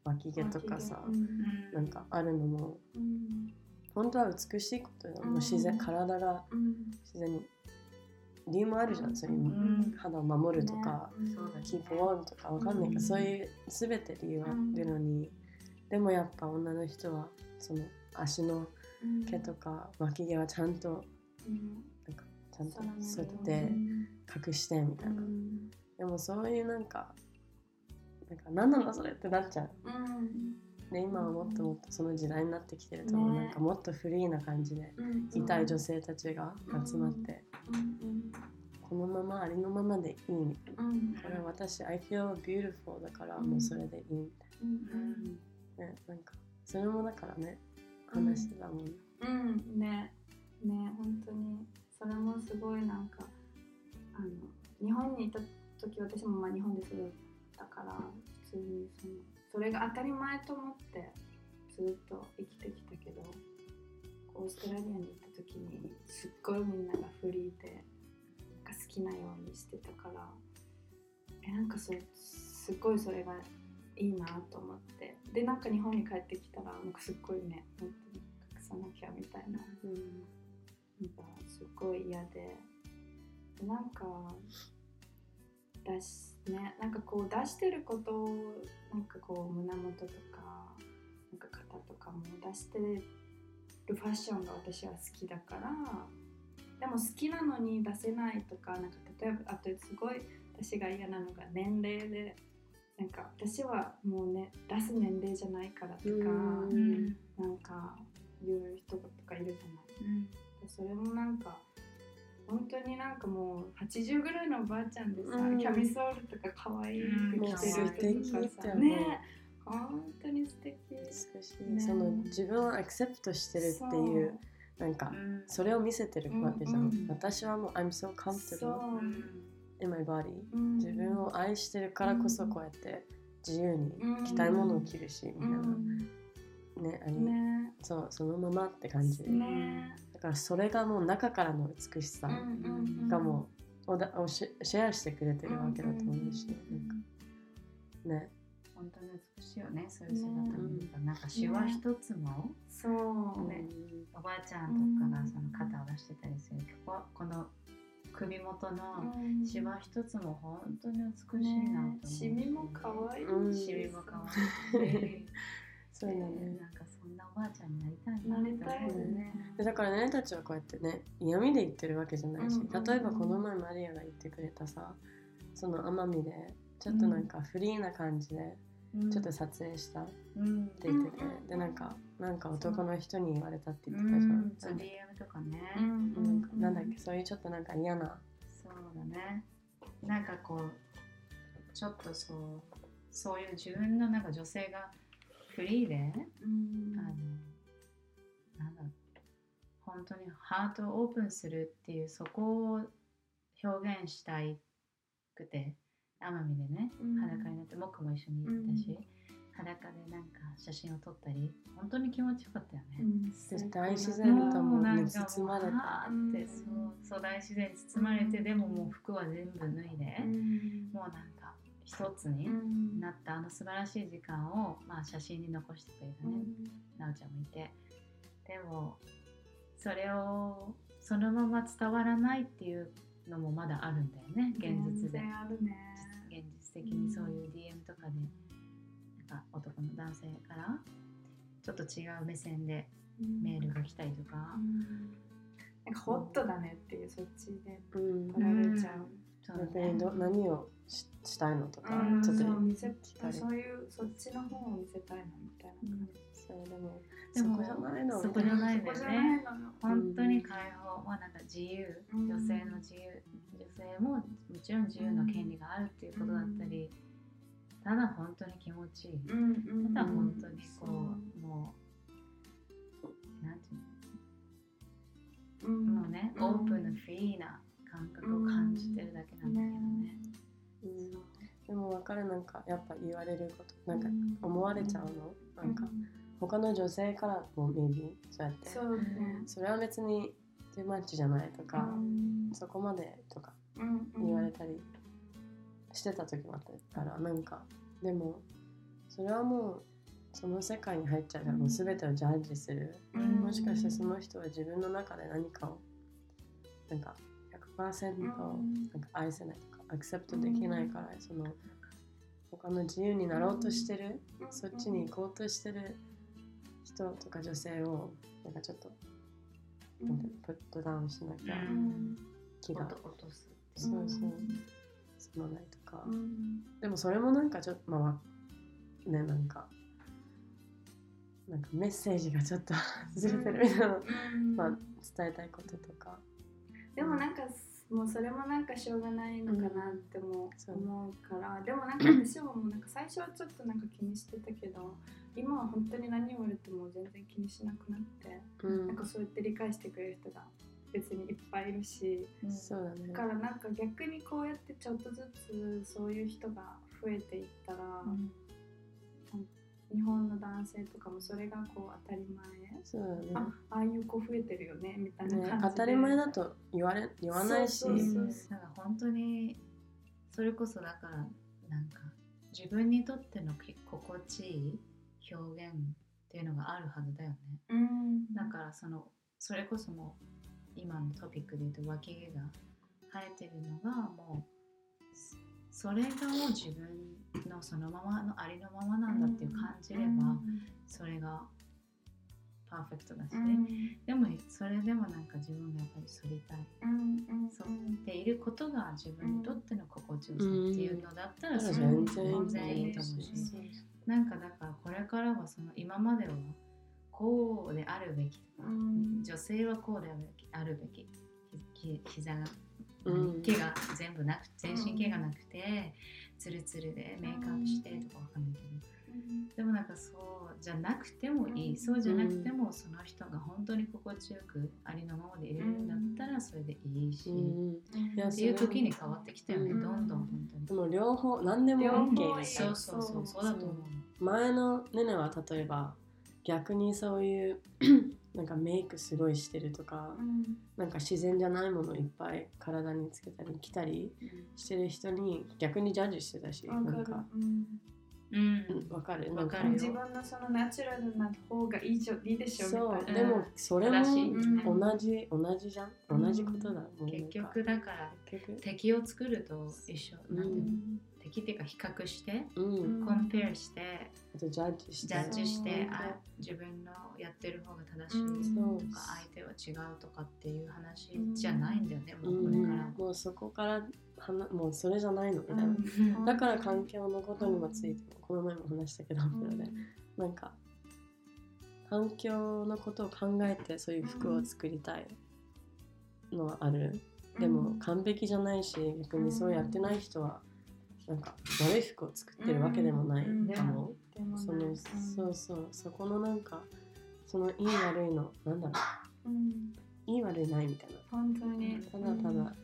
Speaker 2: 脇毛とかさ、
Speaker 4: うん。
Speaker 2: なんかあるのも
Speaker 4: うん
Speaker 2: 本当は美しいことよ、もう自然
Speaker 4: うん
Speaker 2: 体が
Speaker 4: うん。
Speaker 2: 自然に理由もあるじゃん。そういう
Speaker 3: うん。
Speaker 2: 肌を守るとか、
Speaker 4: ね。
Speaker 2: キープオンとかわかんないけど、
Speaker 4: うん。
Speaker 2: そういう全て理由あるのに、でもやっぱ女の人はその足の
Speaker 4: うん。
Speaker 2: 毛とか脇毛はちゃんと
Speaker 4: うん。
Speaker 2: なんかちゃんと剃って隠してみたいな、
Speaker 4: うん。
Speaker 2: でもそういうなんかなんか何なのそれってなっちゃう。
Speaker 4: うん
Speaker 2: で今はもっともっとその時代になってきてると思う、
Speaker 4: ね。
Speaker 2: なんかもっとフリーな感じで
Speaker 4: うん
Speaker 2: 痛い女性たちが集まって、
Speaker 4: うん
Speaker 2: このままありのままでいいみたいな。
Speaker 4: うん。
Speaker 2: これ私 I feel beautiful だからもうそれでいいみたい
Speaker 4: うん
Speaker 2: な、ね、なんかそれもだからね話してたもん。ね、
Speaker 4: うん。ね。ね本当に。それもすごいなんかあの日本にいた時私もまあ日本で育ったから普通にそのそれが当たり前と思ってずっと生きてきたけどオーストラリアに行った時にすっごいみんながフリーでなんか好きなようにしてたからえなんかそすっごいそれがいいなと思って。でなんか日本に帰ってきたらなんかすっごいね本当に隠さなきゃみたいな。
Speaker 2: うん。
Speaker 4: なんかすっごい嫌で。でなんか出しね。なんかこう出してることをなんかこう胸元とかなんか肩とかも出してるファッションが私は好きだからでも好きなのに出せないとかなんか例えばあとすごい私が嫌なのが年齢でなんか私はもうね出す年齢じゃないからとか
Speaker 2: うん。
Speaker 4: なんか言う人とかいるじゃない。
Speaker 3: うん。
Speaker 4: それもなんか本当になんかもう80ぐらいのおばあちゃんでさ、
Speaker 2: うん。
Speaker 4: キャミソールとか可愛い服着てる人とかさ、
Speaker 2: よね。
Speaker 4: ね本当に素敵。
Speaker 2: 美しい、
Speaker 4: ね
Speaker 2: その自分をアクセプトしてるっていうなんか
Speaker 3: うん。
Speaker 2: それを見せてるわけじゃん、
Speaker 4: うんうん。
Speaker 2: 私はもう I'm so comfortable
Speaker 3: う。ん
Speaker 2: in my body
Speaker 4: うん。
Speaker 2: 自分を愛してるからこそこうやって自由に着たいものを着るしみたいな、
Speaker 4: うん。
Speaker 2: ねあり
Speaker 4: ね
Speaker 2: そうそのままって感じで、
Speaker 4: ね
Speaker 2: だからそれがもう中からの美しさがもうおだおしシェアしてくれてるわけだと思うし、なんか。ね。
Speaker 3: 本当に美しいよねそういう姿見ると、なんかシワ一つも、
Speaker 4: そう。
Speaker 3: ね。おばあちゃんとかがその肩を出してたりするけどこの首元の
Speaker 4: うん。
Speaker 3: シワ一つも本当に美しいなと思う、
Speaker 4: ね。シミも可愛い
Speaker 2: うん
Speaker 3: シミも可愛い。
Speaker 2: そうだね。
Speaker 3: なんかそんなおばあちゃんになりたいな
Speaker 4: なりたい。
Speaker 3: と思うね
Speaker 2: でだからねたちはこうやってね嫌味で言ってるわけじゃないし、
Speaker 4: うん。うん
Speaker 2: 例えばこの前マリアが言ってくれたさその奄美でちょっとなんかフリーな感じでちょっと撮影したって
Speaker 3: うん
Speaker 2: 言ってて、
Speaker 4: うん。
Speaker 2: でなんかなんか男の人に言われたって
Speaker 3: う
Speaker 2: 言ってたじゃん、
Speaker 3: う DM とかね、
Speaker 4: うん。
Speaker 2: なんだっけそういうちょっとなんか嫌な。
Speaker 3: そうだね。なんかこうちょっとそうそういう自分のなんか女性がフリーで、
Speaker 4: うん。
Speaker 3: あのなんだ本当にハートをオープンするっていうそこを表現したいくて奄美でね
Speaker 4: うん。
Speaker 3: 裸になって僕も一緒に行ったし、裸でなんか写真を撮ったり本当に気持ちよかったよね。
Speaker 2: で大自然ともに包まれて
Speaker 3: そう。そう大自然に包まれて、でももう服は全部脱いで、もうなんか一つになったあの素晴らしい時間を、まあ、写真に残してくれたね、なおちゃんもいて。でもそれをそのまま伝わらないっていうのもまだあるんだよね現実で。
Speaker 4: あるね。
Speaker 3: 現実的にそういう DM とかでなんか男の男性からちょっと違う目線でメールが来たりとか、
Speaker 4: なんかホットだねっていうそっちで
Speaker 2: うん。
Speaker 4: 取られちゃう。
Speaker 3: そうね。
Speaker 2: 逆にど何をししたいのとか、
Speaker 4: うん。
Speaker 2: ちょっと
Speaker 4: そう見せ
Speaker 2: 聞かれ
Speaker 4: そういうそっちの方を見せたいなみたいな感じ。
Speaker 2: それでも
Speaker 3: でも
Speaker 2: そこじゃないの。
Speaker 3: そこじゃないんだよね。本当に解放はなんか自由、
Speaker 4: うん。
Speaker 3: 女性の自由。女性ももちろん自由の権利があるっていうことだったり、ただ本当に気持ちいい、
Speaker 4: うんうん
Speaker 3: ただ本当にこう、もうなんていう
Speaker 4: うん。
Speaker 3: のもうね、
Speaker 4: うん。
Speaker 3: オープンなフリーな感覚を感じてるだけなんだけどね、
Speaker 2: うんでも分かるなんかやっぱ言われることなんか思われちゃうの、なんか他の女性からも maybe そうやって。
Speaker 4: そうね。
Speaker 2: それは別に too much じゃないとか、そこまでとか言われたりしてた時もあったからなんかでもそれはもうその世界に入っちゃうからもう全てをジャッジする、
Speaker 4: うん。
Speaker 2: もしかしてその人は自分の中で何かをなんか100%なんか愛せない。とかアクセプトできないから、その他の自由になろうとしてる、そっちに行こうとしてる人とか女性をなんかちょっと、うのプットダウンしなきゃ
Speaker 3: うん。
Speaker 2: 気が、そうそう。済まないとか、でもそれもなんかちょっとまあわねなんかなんかメッセージがちょっと ずれてるみたいな、まあ、伝えたいこととか。
Speaker 4: でもなんかもうそれもなんかしょうがないのかなっても思うから、でもなんか私はもうなん。か最初はちょっとなんか気にしてたけど今は本当に何言われても全然気にしなくなって、
Speaker 2: うん。
Speaker 4: なんかそうやって理解してくれる人が別にいっぱいいるし。
Speaker 3: うん。
Speaker 2: そうだね。
Speaker 4: だからなんか逆にこうやってちょっとずつそういう人が増えていったら、
Speaker 3: うん
Speaker 4: 日本の男性とかもそれがこう当たり前？
Speaker 2: そうだね。
Speaker 4: あああいう子増えてるよねみたいな感じで、
Speaker 2: ね当たり前だと言われ言わないし。
Speaker 4: そうそうそう
Speaker 3: だから本当にそれこそだからなんか自分にとってのき心地いい表現っていうのがあるはずだよね。
Speaker 4: うん。
Speaker 3: だからそのそれこそもう今のトピックで言うと脇毛が生えてるのがもうそそれがもう自分のそのままのありのままなんだっていう感じれば、それがパーフェクトだしね、でもそれでもなんか自分がやっぱり反りたい。そう。っていることが自分にとっての心地よさっていうのだったらそれは
Speaker 2: 全然
Speaker 3: いいと思うし。なんかだからこれからはその今まではこうであるべきとか、
Speaker 4: うん
Speaker 3: 女性はこうであるべきあるべき膝が、
Speaker 2: うん
Speaker 3: 毛が全部なく全身毛がなくて、ツルツルでメイクアップしてとかわかんないけど、でもなんかそうじゃなくてもいい、
Speaker 4: うん。
Speaker 3: そうじゃなくてもその人が本当に心地よくありのままでいれるんだったらそれでいいし、
Speaker 2: うん。いや
Speaker 3: っていう時に変わってきたよね、
Speaker 2: うん。
Speaker 3: どんどん本当に。
Speaker 2: でも両方何でも OK みたい
Speaker 3: そう
Speaker 2: な
Speaker 3: そうそう。そうだと思う。
Speaker 2: 前のネネは例えば逆にそういうなんかメイクすごいしてるとかなんか自然じゃないものいっぱい体につけたり着たりしてる人に逆にジャッジしてたし、なんか。
Speaker 3: うん。
Speaker 2: うん。わかる。
Speaker 3: わかるよ。
Speaker 4: 自分のそのナチュラルな方がいいじゃいいでしょ
Speaker 2: そうでもそれも同じ同じじゃん？同じことだ。
Speaker 3: 結局だから
Speaker 2: 結局。
Speaker 3: 敵を作ると一緒、
Speaker 2: うん
Speaker 3: なんていうの？敵っていうか比較して、
Speaker 2: うん。
Speaker 3: コンペアして
Speaker 2: あとジャッジして。
Speaker 3: ジャッジしてあ自分のやってる方が正しい
Speaker 4: うん。
Speaker 3: とか相手は違うとかっていう話じゃないんだよね、
Speaker 2: う
Speaker 3: もうこれから。
Speaker 2: ん、もうそこからはなもうそれじゃないのみたいな、
Speaker 4: うん。
Speaker 2: だから環境のことにもついてもこの前も話したけど、プロで。なんか環境のことを考えてそういう服を作りたい。のはある、でも完璧じゃないし逆にそうやってない人はなんか悪い服を作ってるわけでもない
Speaker 4: うん
Speaker 2: かも、
Speaker 4: でも
Speaker 2: そのそうそう。そこのなんかそのいい悪いのなんだろ
Speaker 4: う。ん。
Speaker 2: ういい悪いないみたい
Speaker 4: 本当に。
Speaker 2: なただただ、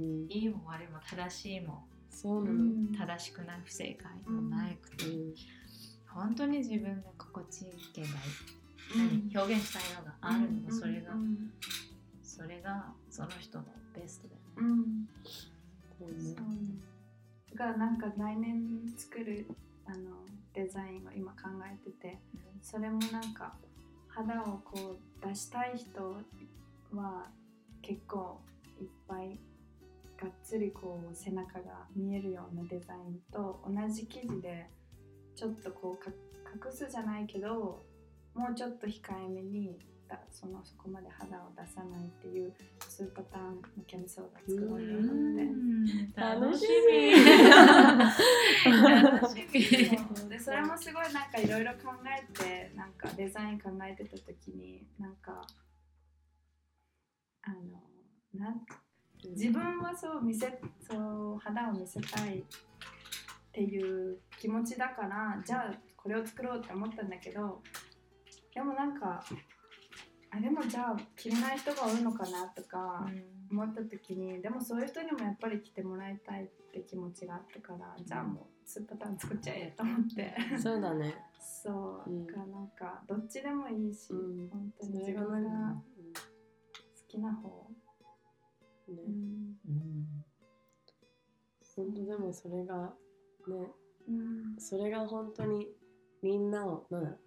Speaker 2: うん、
Speaker 3: いいも悪いも正しいも
Speaker 2: そうなの、
Speaker 4: うん。
Speaker 3: 正しくない不正解もなくて、
Speaker 2: うん。
Speaker 3: 本当に自分の心地いい系が表現したいのがあるの、それが、
Speaker 4: うん。
Speaker 3: それがその人のベストだよね。
Speaker 4: うん。
Speaker 2: そうね
Speaker 4: がなんか来年作るあのデザインを今考えててそれもなんか肌をこう出したい人は結構いっぱいがっつりこう背中が見えるようなデザインと同じ生地でちょっとこうか隠すじゃないけどもうちょっと控えめにだそのそこまで肌を出さないっていう2パターンのキャミソールが作ろうと思って。
Speaker 1: 楽し
Speaker 3: 楽しみ。
Speaker 4: でそれもすごいなんかいろいろ考えてなんかデザイン考えてた時になんかあのなん自分はそう見せそう肌を見せたいっていう気持ちだからじゃあこれを作ろうって思ったんだけどでもなんかあでもじゃあ着れない人が多いのかなとか思った時にでもそういう人にもやっぱり着てもらいたいって気持ちがあったからじゃあもう2パターン作っちゃえと思って。
Speaker 2: そうだね。
Speaker 4: そう、
Speaker 2: うん
Speaker 4: だからなんかどっちでもいいし、
Speaker 2: うん。
Speaker 4: 本当
Speaker 2: そ
Speaker 4: に自分が
Speaker 2: だ
Speaker 4: 好きな方、
Speaker 2: うんね。
Speaker 4: うん。
Speaker 2: 本当でもそれがね
Speaker 4: うん。
Speaker 2: それが本当にみんなをなんだろう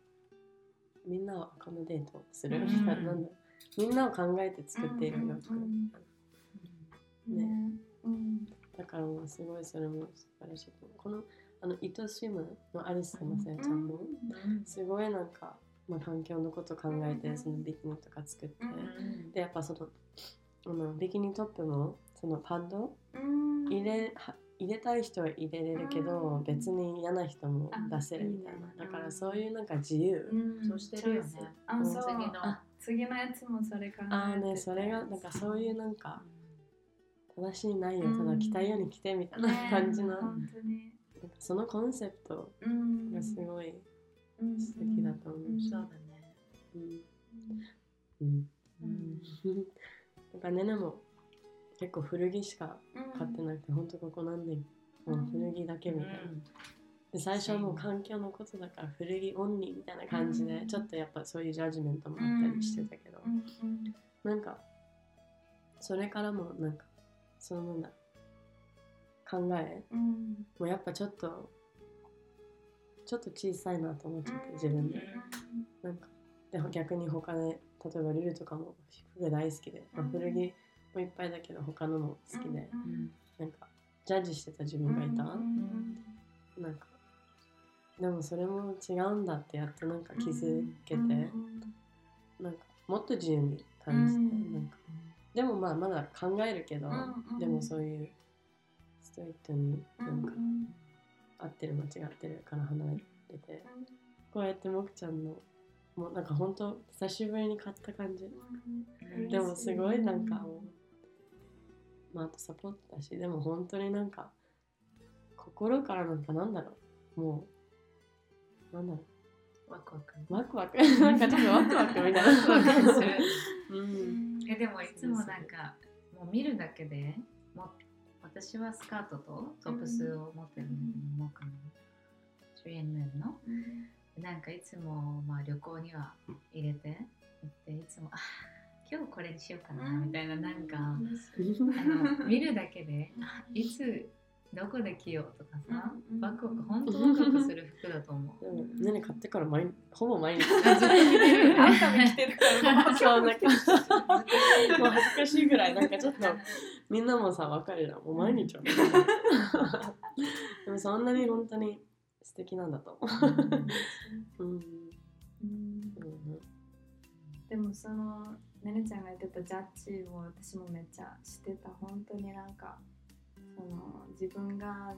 Speaker 2: みんなをアコモデートする、
Speaker 3: うん。
Speaker 2: なんだみんなを考えて作っている洋服、
Speaker 4: うん
Speaker 2: ね
Speaker 4: ね。うん。
Speaker 2: だからもうすごいそれも素晴らしい。このあの「イトスイム」のアリスまさやちゃんもすごいなんか、まあ、環境のこと考えて
Speaker 4: うん。
Speaker 2: そのビキニとか作って、
Speaker 4: うん。
Speaker 2: でやっぱそのあのビキニトップもそのパッド
Speaker 4: うん。
Speaker 2: 入れは入れたい人は入れれるけど、
Speaker 4: うん。
Speaker 2: 別に嫌な人も出せるみたいな、だからそういうなんか自由、
Speaker 4: うん。
Speaker 3: そうしてるよね。
Speaker 4: あそう
Speaker 3: 次の
Speaker 4: あ。次のやつもそれ考えてて。
Speaker 2: ああねそれがなんかそういうなんか正しいないよ
Speaker 4: うん
Speaker 2: ただ着たいように着てみたいな
Speaker 4: ね
Speaker 2: 感じの、
Speaker 4: 本当に。
Speaker 2: そのコンセプト
Speaker 4: うん
Speaker 2: がすごい
Speaker 4: うん
Speaker 2: 素敵だと思う。し、
Speaker 3: そうだね。
Speaker 2: うん。うん。
Speaker 3: うん。
Speaker 2: なんかねねも結構古着しか
Speaker 4: うん
Speaker 2: 買ってなくて、ほんとここ何年もう古着だけみたいな、で最初はもう環境のことだから古着オンリーみたいな感じで、
Speaker 4: うん。
Speaker 2: ちょっとやっぱそういうジャッジメントもあったりしてたけど、
Speaker 4: うんうん
Speaker 2: なんかそれからもなんかそのなんだ考え
Speaker 4: うん。
Speaker 2: もやっぱちょっとちょっと小さいなと思っちゃって自分で、なんかで逆に他で例えばルルとかも服が大好きで、まあ
Speaker 4: うん
Speaker 2: 古着もいっぱいだけど他のも好きで、
Speaker 4: うん
Speaker 2: なんかジャッジしてた自分がいた、
Speaker 4: うん
Speaker 2: なんかでもそれも違うんだってやっとなんか気づけて、
Speaker 4: うん
Speaker 2: なんかもっと自由に感じて、
Speaker 4: うん
Speaker 2: なんか。でもまあまだ考えるけど、
Speaker 4: うん
Speaker 2: でもそういうストイックになんか
Speaker 4: うん
Speaker 2: 合ってる間違ってるから離れてて、こうやってもくちゃんのもうなんか本当久しぶりに買った感じ、
Speaker 4: うん。
Speaker 2: でもすごいなんかもうまああとサポートだしでも本当になんか心からなんかなんだろう。もうなんだろ
Speaker 3: ワクワク。
Speaker 2: うワクワク。なんかちょっとワクワクみたいな。
Speaker 3: ワクワクする。
Speaker 2: うん。
Speaker 3: えでもいつもなんかもう見るだけでも私はスカートとトップスを持ってるんだけどもうかな 3NL の。なんかいつもまあ旅行には入れて行っていつもあ今日これにしようかなみたいななんかあの見るだけであいつどこで着ようとかさ
Speaker 4: うん
Speaker 3: ワクワク本当ワクワクする服だと思う。
Speaker 2: でもねね買ってから毎ほぼ毎日。
Speaker 3: あずっと着てる。
Speaker 4: から
Speaker 2: そうなんかもう恥ずかしいぐらいなんかちょっと みんなもさ分かるじゃんもう毎日は。でもそんなに本当に素敵なんだと思う。うん。
Speaker 4: うん。でもそのねねちゃんが言ってたジャッジを私もめっちゃしてた。本当になんかその自分が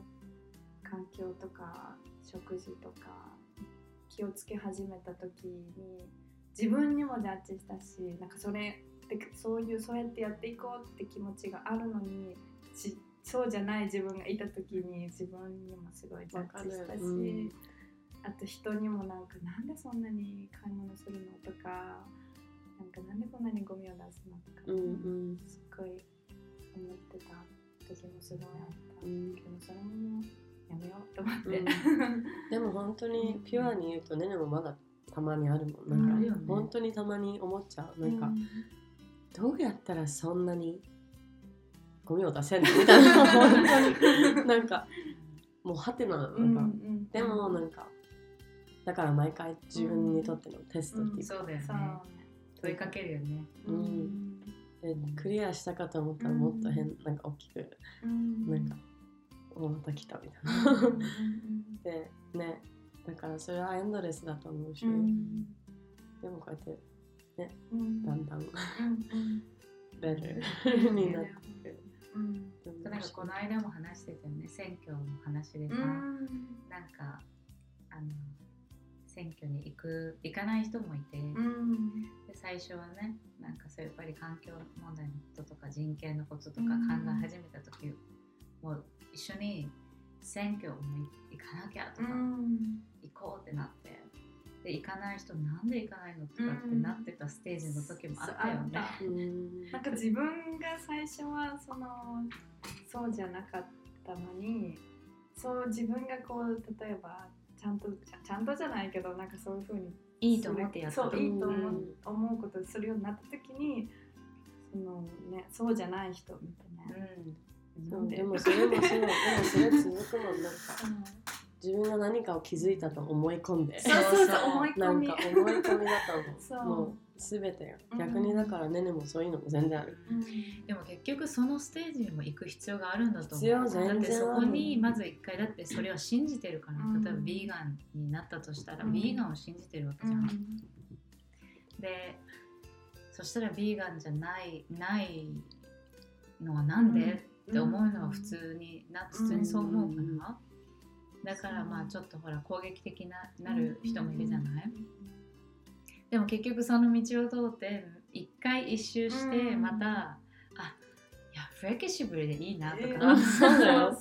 Speaker 4: 環境とか食事とか気をつけ始めた時に自分にもジャッジしたしなんかそれでそういうそうやってやっていこうって気持ちがあるのにしそうじゃない自分がいた時に自分にもすごいジャッジしたし、
Speaker 2: うん。
Speaker 4: あと人にもなんかなんでそんなに買い物するのとかなんかなんでこんなにゴミを出すのとか、
Speaker 2: うんうん。
Speaker 4: すっごい思ってた時もすごいあった、
Speaker 2: うん。
Speaker 4: けどそれもやめようと思って、
Speaker 2: うん。でも本当にピュアに言うとねねもまだたまにあるもんな。ん。か、本当にたまに思っちゃう。なんか、どうやったらそんなにゴミを出せんの？みたいな。本当に。なんかもうハテナ。なの
Speaker 4: うん
Speaker 2: か、
Speaker 4: うん。
Speaker 2: でもなんかだから毎回自分にとってのテストっていうか、
Speaker 3: そうだよね。
Speaker 4: そうね
Speaker 3: 問いかけるよね。
Speaker 2: うん。でクリアしたかと思ったらもっと変、なんか大きく
Speaker 4: うん。
Speaker 2: なんか、おまた来たみたいな、
Speaker 4: うん。
Speaker 2: でねだからそれはエンドレスだと思うし、
Speaker 4: うん。
Speaker 2: でもこうやって
Speaker 4: うん。
Speaker 2: だんだんベル
Speaker 3: うん。
Speaker 2: になってくる。
Speaker 4: うん。
Speaker 3: なんかこの間も話してたよね。選挙の話でさ、
Speaker 4: うん。
Speaker 3: なんかあの選挙に行く行かない人もいて、
Speaker 4: うん。
Speaker 3: で最初はねなんかそういうやっぱり環境問題のこととか人権のこととか考
Speaker 4: うん
Speaker 3: え始めた時、もう一緒に選挙も行かなきゃとか、
Speaker 4: うん。
Speaker 3: 行こうってなってで行かない人なんで行かないのとかってなってたステージの時もあったよね。
Speaker 4: なんか自分が最初はそのそうじゃなかったのにそう自分がこう例えばちゃんとちゃちゃんとじゃないけどなんかそういうふうに
Speaker 3: いいと思ってやった
Speaker 4: そう
Speaker 3: と
Speaker 4: いいと思う,、
Speaker 2: うん
Speaker 4: 思うことするようになった時にその、ね、そうじゃない人みたいな。
Speaker 2: そうでもそれもそうでもそれ続くもんなんか。
Speaker 4: うん。
Speaker 2: 自分が何かを気づいたと思い込んで。
Speaker 4: そうそうそう思い込み。
Speaker 2: なんか思い込みだと思う。もう全て逆にだからねねもそういうのも全然ある。
Speaker 4: うん。
Speaker 3: でも結局そのステージにも行く必要があるんだと思う。
Speaker 2: 必要全然ある。
Speaker 3: だってそこにまず一回だってそれは信じてるから、
Speaker 4: うん。
Speaker 3: 例えばビーガンになったとしたら、
Speaker 4: うん。
Speaker 3: ビーガンを信じてるわけじゃん、でそしたらビーガンじゃないないのはなんで、って思うのは普通にな普通にそう思うから、だからまあちょっとほら攻撃的ななる人もいるじゃない、でも結局その道を通って一回一周して
Speaker 4: うん。
Speaker 3: また、あいやフレキシブルでいいなとか、
Speaker 4: えー
Speaker 2: そうだよ。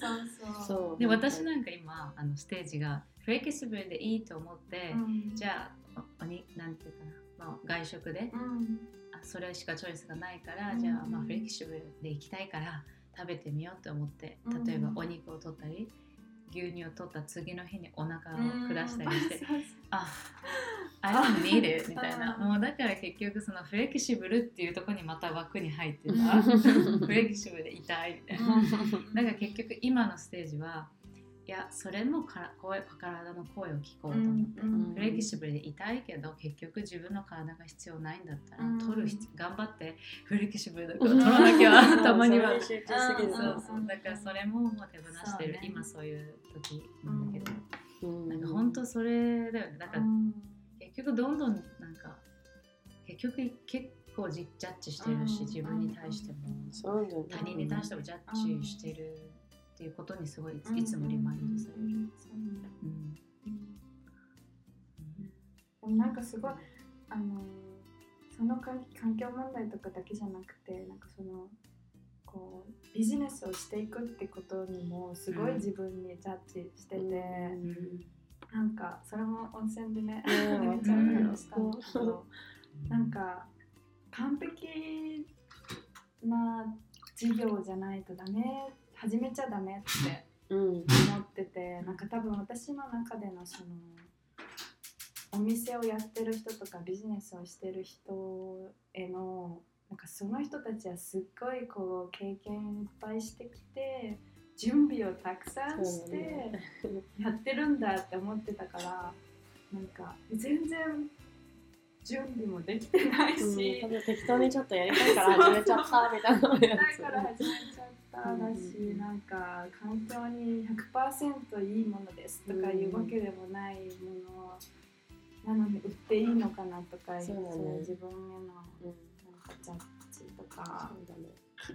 Speaker 4: そう
Speaker 3: で私なんか今あのステージがフレキシブルでいいと思って、
Speaker 4: うん。
Speaker 3: じゃあおおになんていうかな、まあ、外食で、
Speaker 4: うん。
Speaker 3: あそれしかチョイスがないから、
Speaker 4: うん。
Speaker 3: じゃあまあフレキシブルで行きたいから食べてみようって思って
Speaker 4: うん
Speaker 3: 例えばお肉を取ったり牛乳を取った次の日にお腹を下したりして、あ I don't need it みたいな。
Speaker 4: うん
Speaker 3: もうだから結局そのフレキシブルっていうところにまた枠に入ってた。フレキシブルでいたいみたいな。だから結局今のステージはいやそれもから声体の声を聞こうと思って、
Speaker 2: ん
Speaker 3: フレキシブルでいたいけど結局自分の体が必要ないんだったら、
Speaker 4: うん。
Speaker 3: 取る必頑張ってフレキシブルだから取らなきゃたまには。
Speaker 2: それに集中しすぎる
Speaker 3: そうそう。だからそれももう手放してる、
Speaker 4: ね。
Speaker 3: 今そういう時なんだけど、
Speaker 2: うん。
Speaker 3: なんか本当それだよね。だから結局どんどんなんか結局結構ジジャッジしてるし
Speaker 4: うん。
Speaker 3: 自分に対しても。他人に対してもジャッジしてるっていうことにすごいいつもリマインドされる。うん。
Speaker 4: なんかすごいあのその環環境問題とかだけじゃなくてなんかそのこうビジネスをしていくってことにもすごい自分にジャッジしてて、
Speaker 2: うん。
Speaker 4: なんかそれも温泉でね
Speaker 2: ね
Speaker 4: めっちゃ
Speaker 3: わかる
Speaker 4: 話したんだけどなんか完璧な事業じゃないとダメ始めちゃダメって
Speaker 2: うん。
Speaker 4: 思っててなんか多分私の中でのそのお店をやってる人とかビジネスをしてる人へのなんかその人たちはすっごいこう経験いっぱいしてきて準備をたくさんしてやってるんだって思ってたからなんか全然準備もできてないし、
Speaker 2: うん、適当にちょっとやりたいから始めちゃったみたいな。や
Speaker 4: だ
Speaker 2: つ
Speaker 4: から始めちゃっただし、
Speaker 2: うん。
Speaker 4: なんか環境に100%いいものですとかいうわけでもないものなのに売っていいのかなとかいう
Speaker 2: そうだね。
Speaker 4: 自分への
Speaker 2: うん
Speaker 4: なんかジャッジとか。
Speaker 2: そうだね。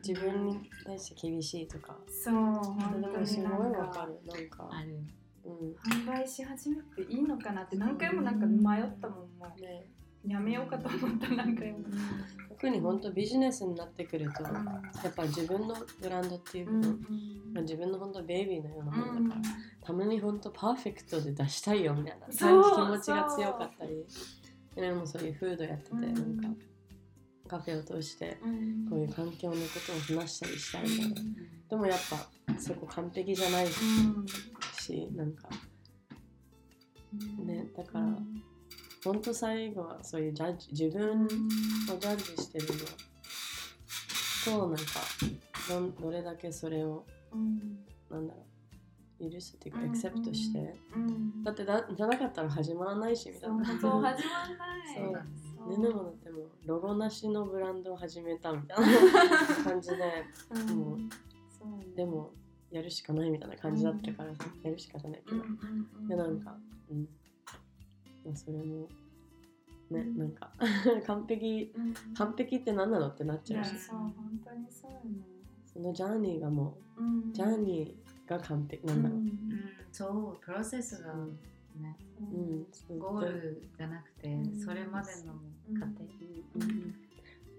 Speaker 2: 自分に対して厳しいとか。
Speaker 4: そう本
Speaker 2: で
Speaker 4: 当に
Speaker 2: すごいわかるなんか。
Speaker 3: ある。
Speaker 2: うん。
Speaker 4: 販売し始めていいのかなって何回もなんか迷ったもんもう。
Speaker 2: ね
Speaker 4: やめようかと思った何回も。
Speaker 2: 特に本当ビジネスになってくるとやっぱ自分のブランドっていう
Speaker 4: うん
Speaker 2: の、まあ、自分の本当ベイビーのようなものだから、たまに本当パーフェクトで出したいよみたいな気持ちが強かったり。でもそういうフードやってて、
Speaker 4: うん。
Speaker 2: なんかカフェを通して
Speaker 4: うん。
Speaker 2: こういう環境のことを話したりしたいみたいな。でもやっぱそこ完璧じゃないしなんか。ねだから本当最後はそういうジャッジ自分をジャッジしてるの。となんかどんどれだけそれをなんだろう許すっていうか
Speaker 4: うん。
Speaker 2: エクセプトして、
Speaker 4: うん。
Speaker 2: だってだじゃなかったら始まらないしみたいな。
Speaker 4: そうそう始まんない。
Speaker 2: そう。ねねもだってもうロゴなしのブランドを始めたみたいな 感じで
Speaker 4: うん。
Speaker 2: もう
Speaker 4: ね
Speaker 2: でもやるしかないみたいな感じだったからさやるしかじゃないけど、
Speaker 4: うんうんうん。
Speaker 2: でなんかうんまあそれもねなんか 完璧
Speaker 4: うん
Speaker 2: 完璧って何なのってなっちゃうし。
Speaker 4: そう本当にそうよね。
Speaker 2: そのジャーニーがも
Speaker 4: うん。
Speaker 2: うジャーニーが完璧なんだろう、
Speaker 3: うん、そうプロセスが
Speaker 2: うん
Speaker 3: ね、
Speaker 2: うん
Speaker 3: ゴールじゃなくて、
Speaker 4: うん。
Speaker 3: それまでの過程、
Speaker 2: うん。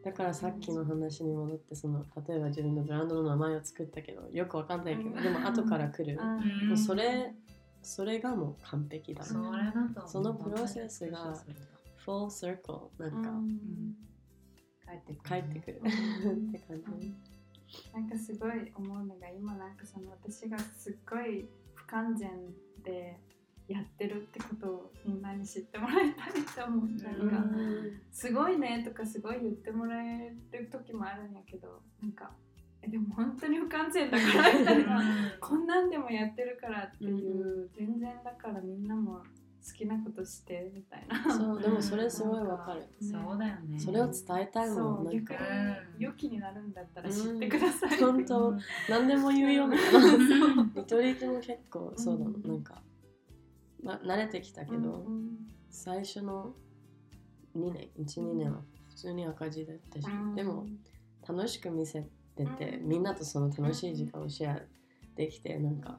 Speaker 2: だからさっきの話に戻ってその例えば自分のブランドの名前を作ったけどよくわかんないけど、
Speaker 4: うん。
Speaker 2: でも後から来る、
Speaker 4: うん。
Speaker 2: もうそれそれがもう完璧だ
Speaker 3: そ
Speaker 2: な
Speaker 3: れだと
Speaker 2: そのプロセスが
Speaker 3: それだ。
Speaker 2: full circle なんか。
Speaker 3: うん。帰ってく
Speaker 2: 帰
Speaker 3: る、
Speaker 2: ってくる、
Speaker 4: うん。
Speaker 2: って感じ、
Speaker 4: なんかすごい思うのが今なんかその私がすっごい不完全でやってるってことをみんなに知ってもらいたいと思う。なんかすごいねとかすごい言ってもらえる時もあるんやけどなんかえでも本当に不完全だからみたいなこんなんでもやってるからっていう、全然だからみんなも好きなことしてみたいな。
Speaker 2: そうでもそれすごいわかる。
Speaker 3: そうだよね。
Speaker 2: それを伝えたいもんなんか。
Speaker 4: に良きになるんだったら知ってください、
Speaker 2: 本当。何でも言うよみたいな。見取り図も結構そうだもん。
Speaker 4: うん。
Speaker 2: なんか、まあ、慣れてきたけど、
Speaker 4: うん
Speaker 2: 最初の2年12年は普通に赤字だったし、
Speaker 4: うん。
Speaker 2: でも楽しく見せてて、
Speaker 4: うん。
Speaker 2: みんなとその楽しい時間をシェアできてなんか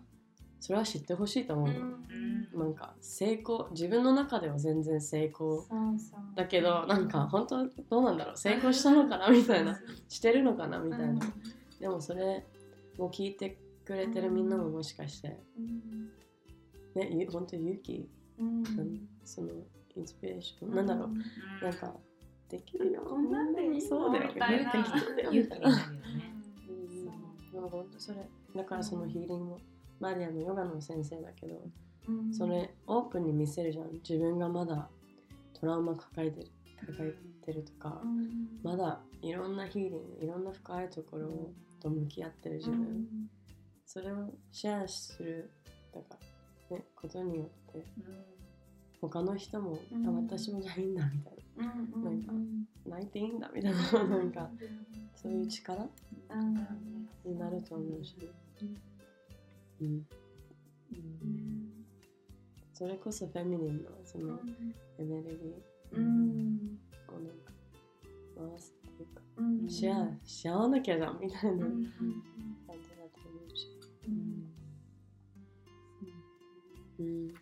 Speaker 2: それは知ってほしいと思うの、
Speaker 3: うん。
Speaker 2: なんか成功自分の中では全然成功
Speaker 4: そうそう。
Speaker 2: だけどなんか本当どうなんだろう？成功したのかな？みたいな。してるのかな？みたいな、でもそれを聞いてくれてるみんなももしかして
Speaker 4: うん。
Speaker 2: ねゆ本当勇気、
Speaker 4: うん。
Speaker 2: なんそのインスピレーション、なんだろう。なんかできるよ。
Speaker 4: こんなんでいいの？
Speaker 2: そうだよ
Speaker 4: みたいな。
Speaker 2: できるよみたいな
Speaker 3: 勇気になるよね。
Speaker 2: うん。もう。本当それ。だからそのヒーリングもマリアのヨガの先生だけど
Speaker 4: うん。
Speaker 2: それオープンに見せるじゃん。自分がまだトラウマ抱えてる抱えてるとか
Speaker 4: うん。
Speaker 2: まだいろんなヒーリングいろんな深いところと向き合ってる自分、
Speaker 4: うん。
Speaker 2: それをシェアするだからねことによって他の人も、
Speaker 4: うん。
Speaker 2: あ私もじゃあいいんだみたい
Speaker 4: うんうん
Speaker 2: なんか泣いていいんだみたいななんかそういう力
Speaker 4: うん
Speaker 2: になると思うし、うん、それこそフェミニンのそのエネルギ
Speaker 4: うん。
Speaker 2: ーをなんか回すっていうか
Speaker 4: うん。
Speaker 2: シェアし合わなきゃじゃんみたいな
Speaker 4: うん
Speaker 2: 感じ
Speaker 4: うん。
Speaker 2: だと思うし、
Speaker 4: うん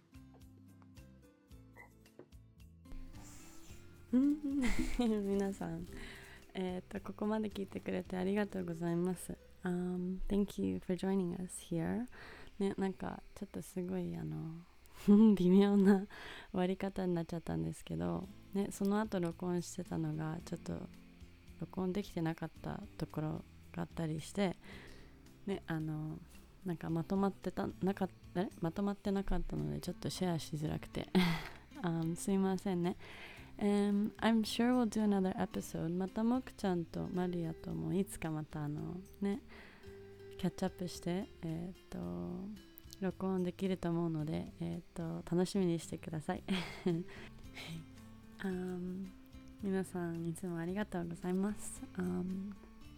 Speaker 1: 皆さん、えー、とここまで聞いてくれてありがとうございます。Um, thank you for joining us here. ね、なんかちょっとすごいあの 微妙な終わり方になっちゃったんですけど、ね、その後録音してたのがちょっと録音できてなかったところがあったりして、ね、あのなんかまとまってたなかまとまってなかったのでちょっとシェアしづらくて、um, すいませんね。Um, I'm sure we'll do another episode. またもくちゃんとマリアともいつかまたあのね、キャッチアップして、えっ、と、録音できると思うので、えっ、と、楽しみにしてください。um, 皆さんいつもありがとうございます。Um,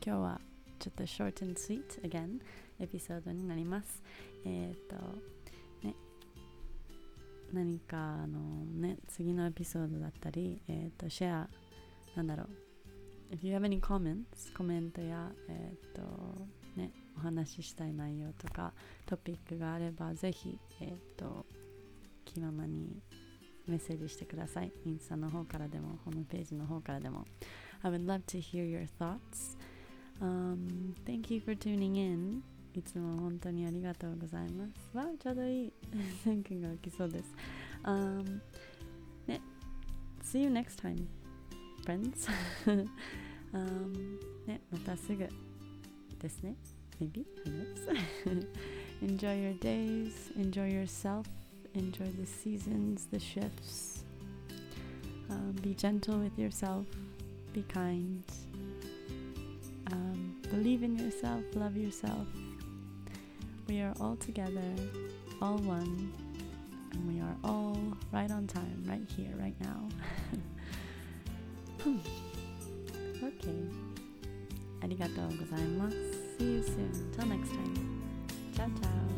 Speaker 1: 今日はちょっと short and sweet again エピソードになります。えっ、と、何かあのね次のエピソードだったり、えっ、とシェアなんだろう。If you have any comments コメントやえっ、とねお話ししたい内容とかトピックがあればぜひえっ、と気ままにメッセージしてください。インスタの方からでもホームページの方からでも。I would love to hear your thoughts、um, Thank you for tuning in. いつも本当にありがとうございます。わあ、ちょうどいい。線形が起きそうです。Um, ね、See you next time, friends. um, ね、またすぐですね。Maybe, who knows? enjoy your days, enjoy yourself, enjoy the seasons, the shifts. Um, be gentle with yourself, be kind. Um, believe in yourself, love yourself. We are all together, all one, and we are all right on time, right here, right now. Hmm. okay. Arigatou gozaimasu. See you soon. Till next time. Ciao, ciao.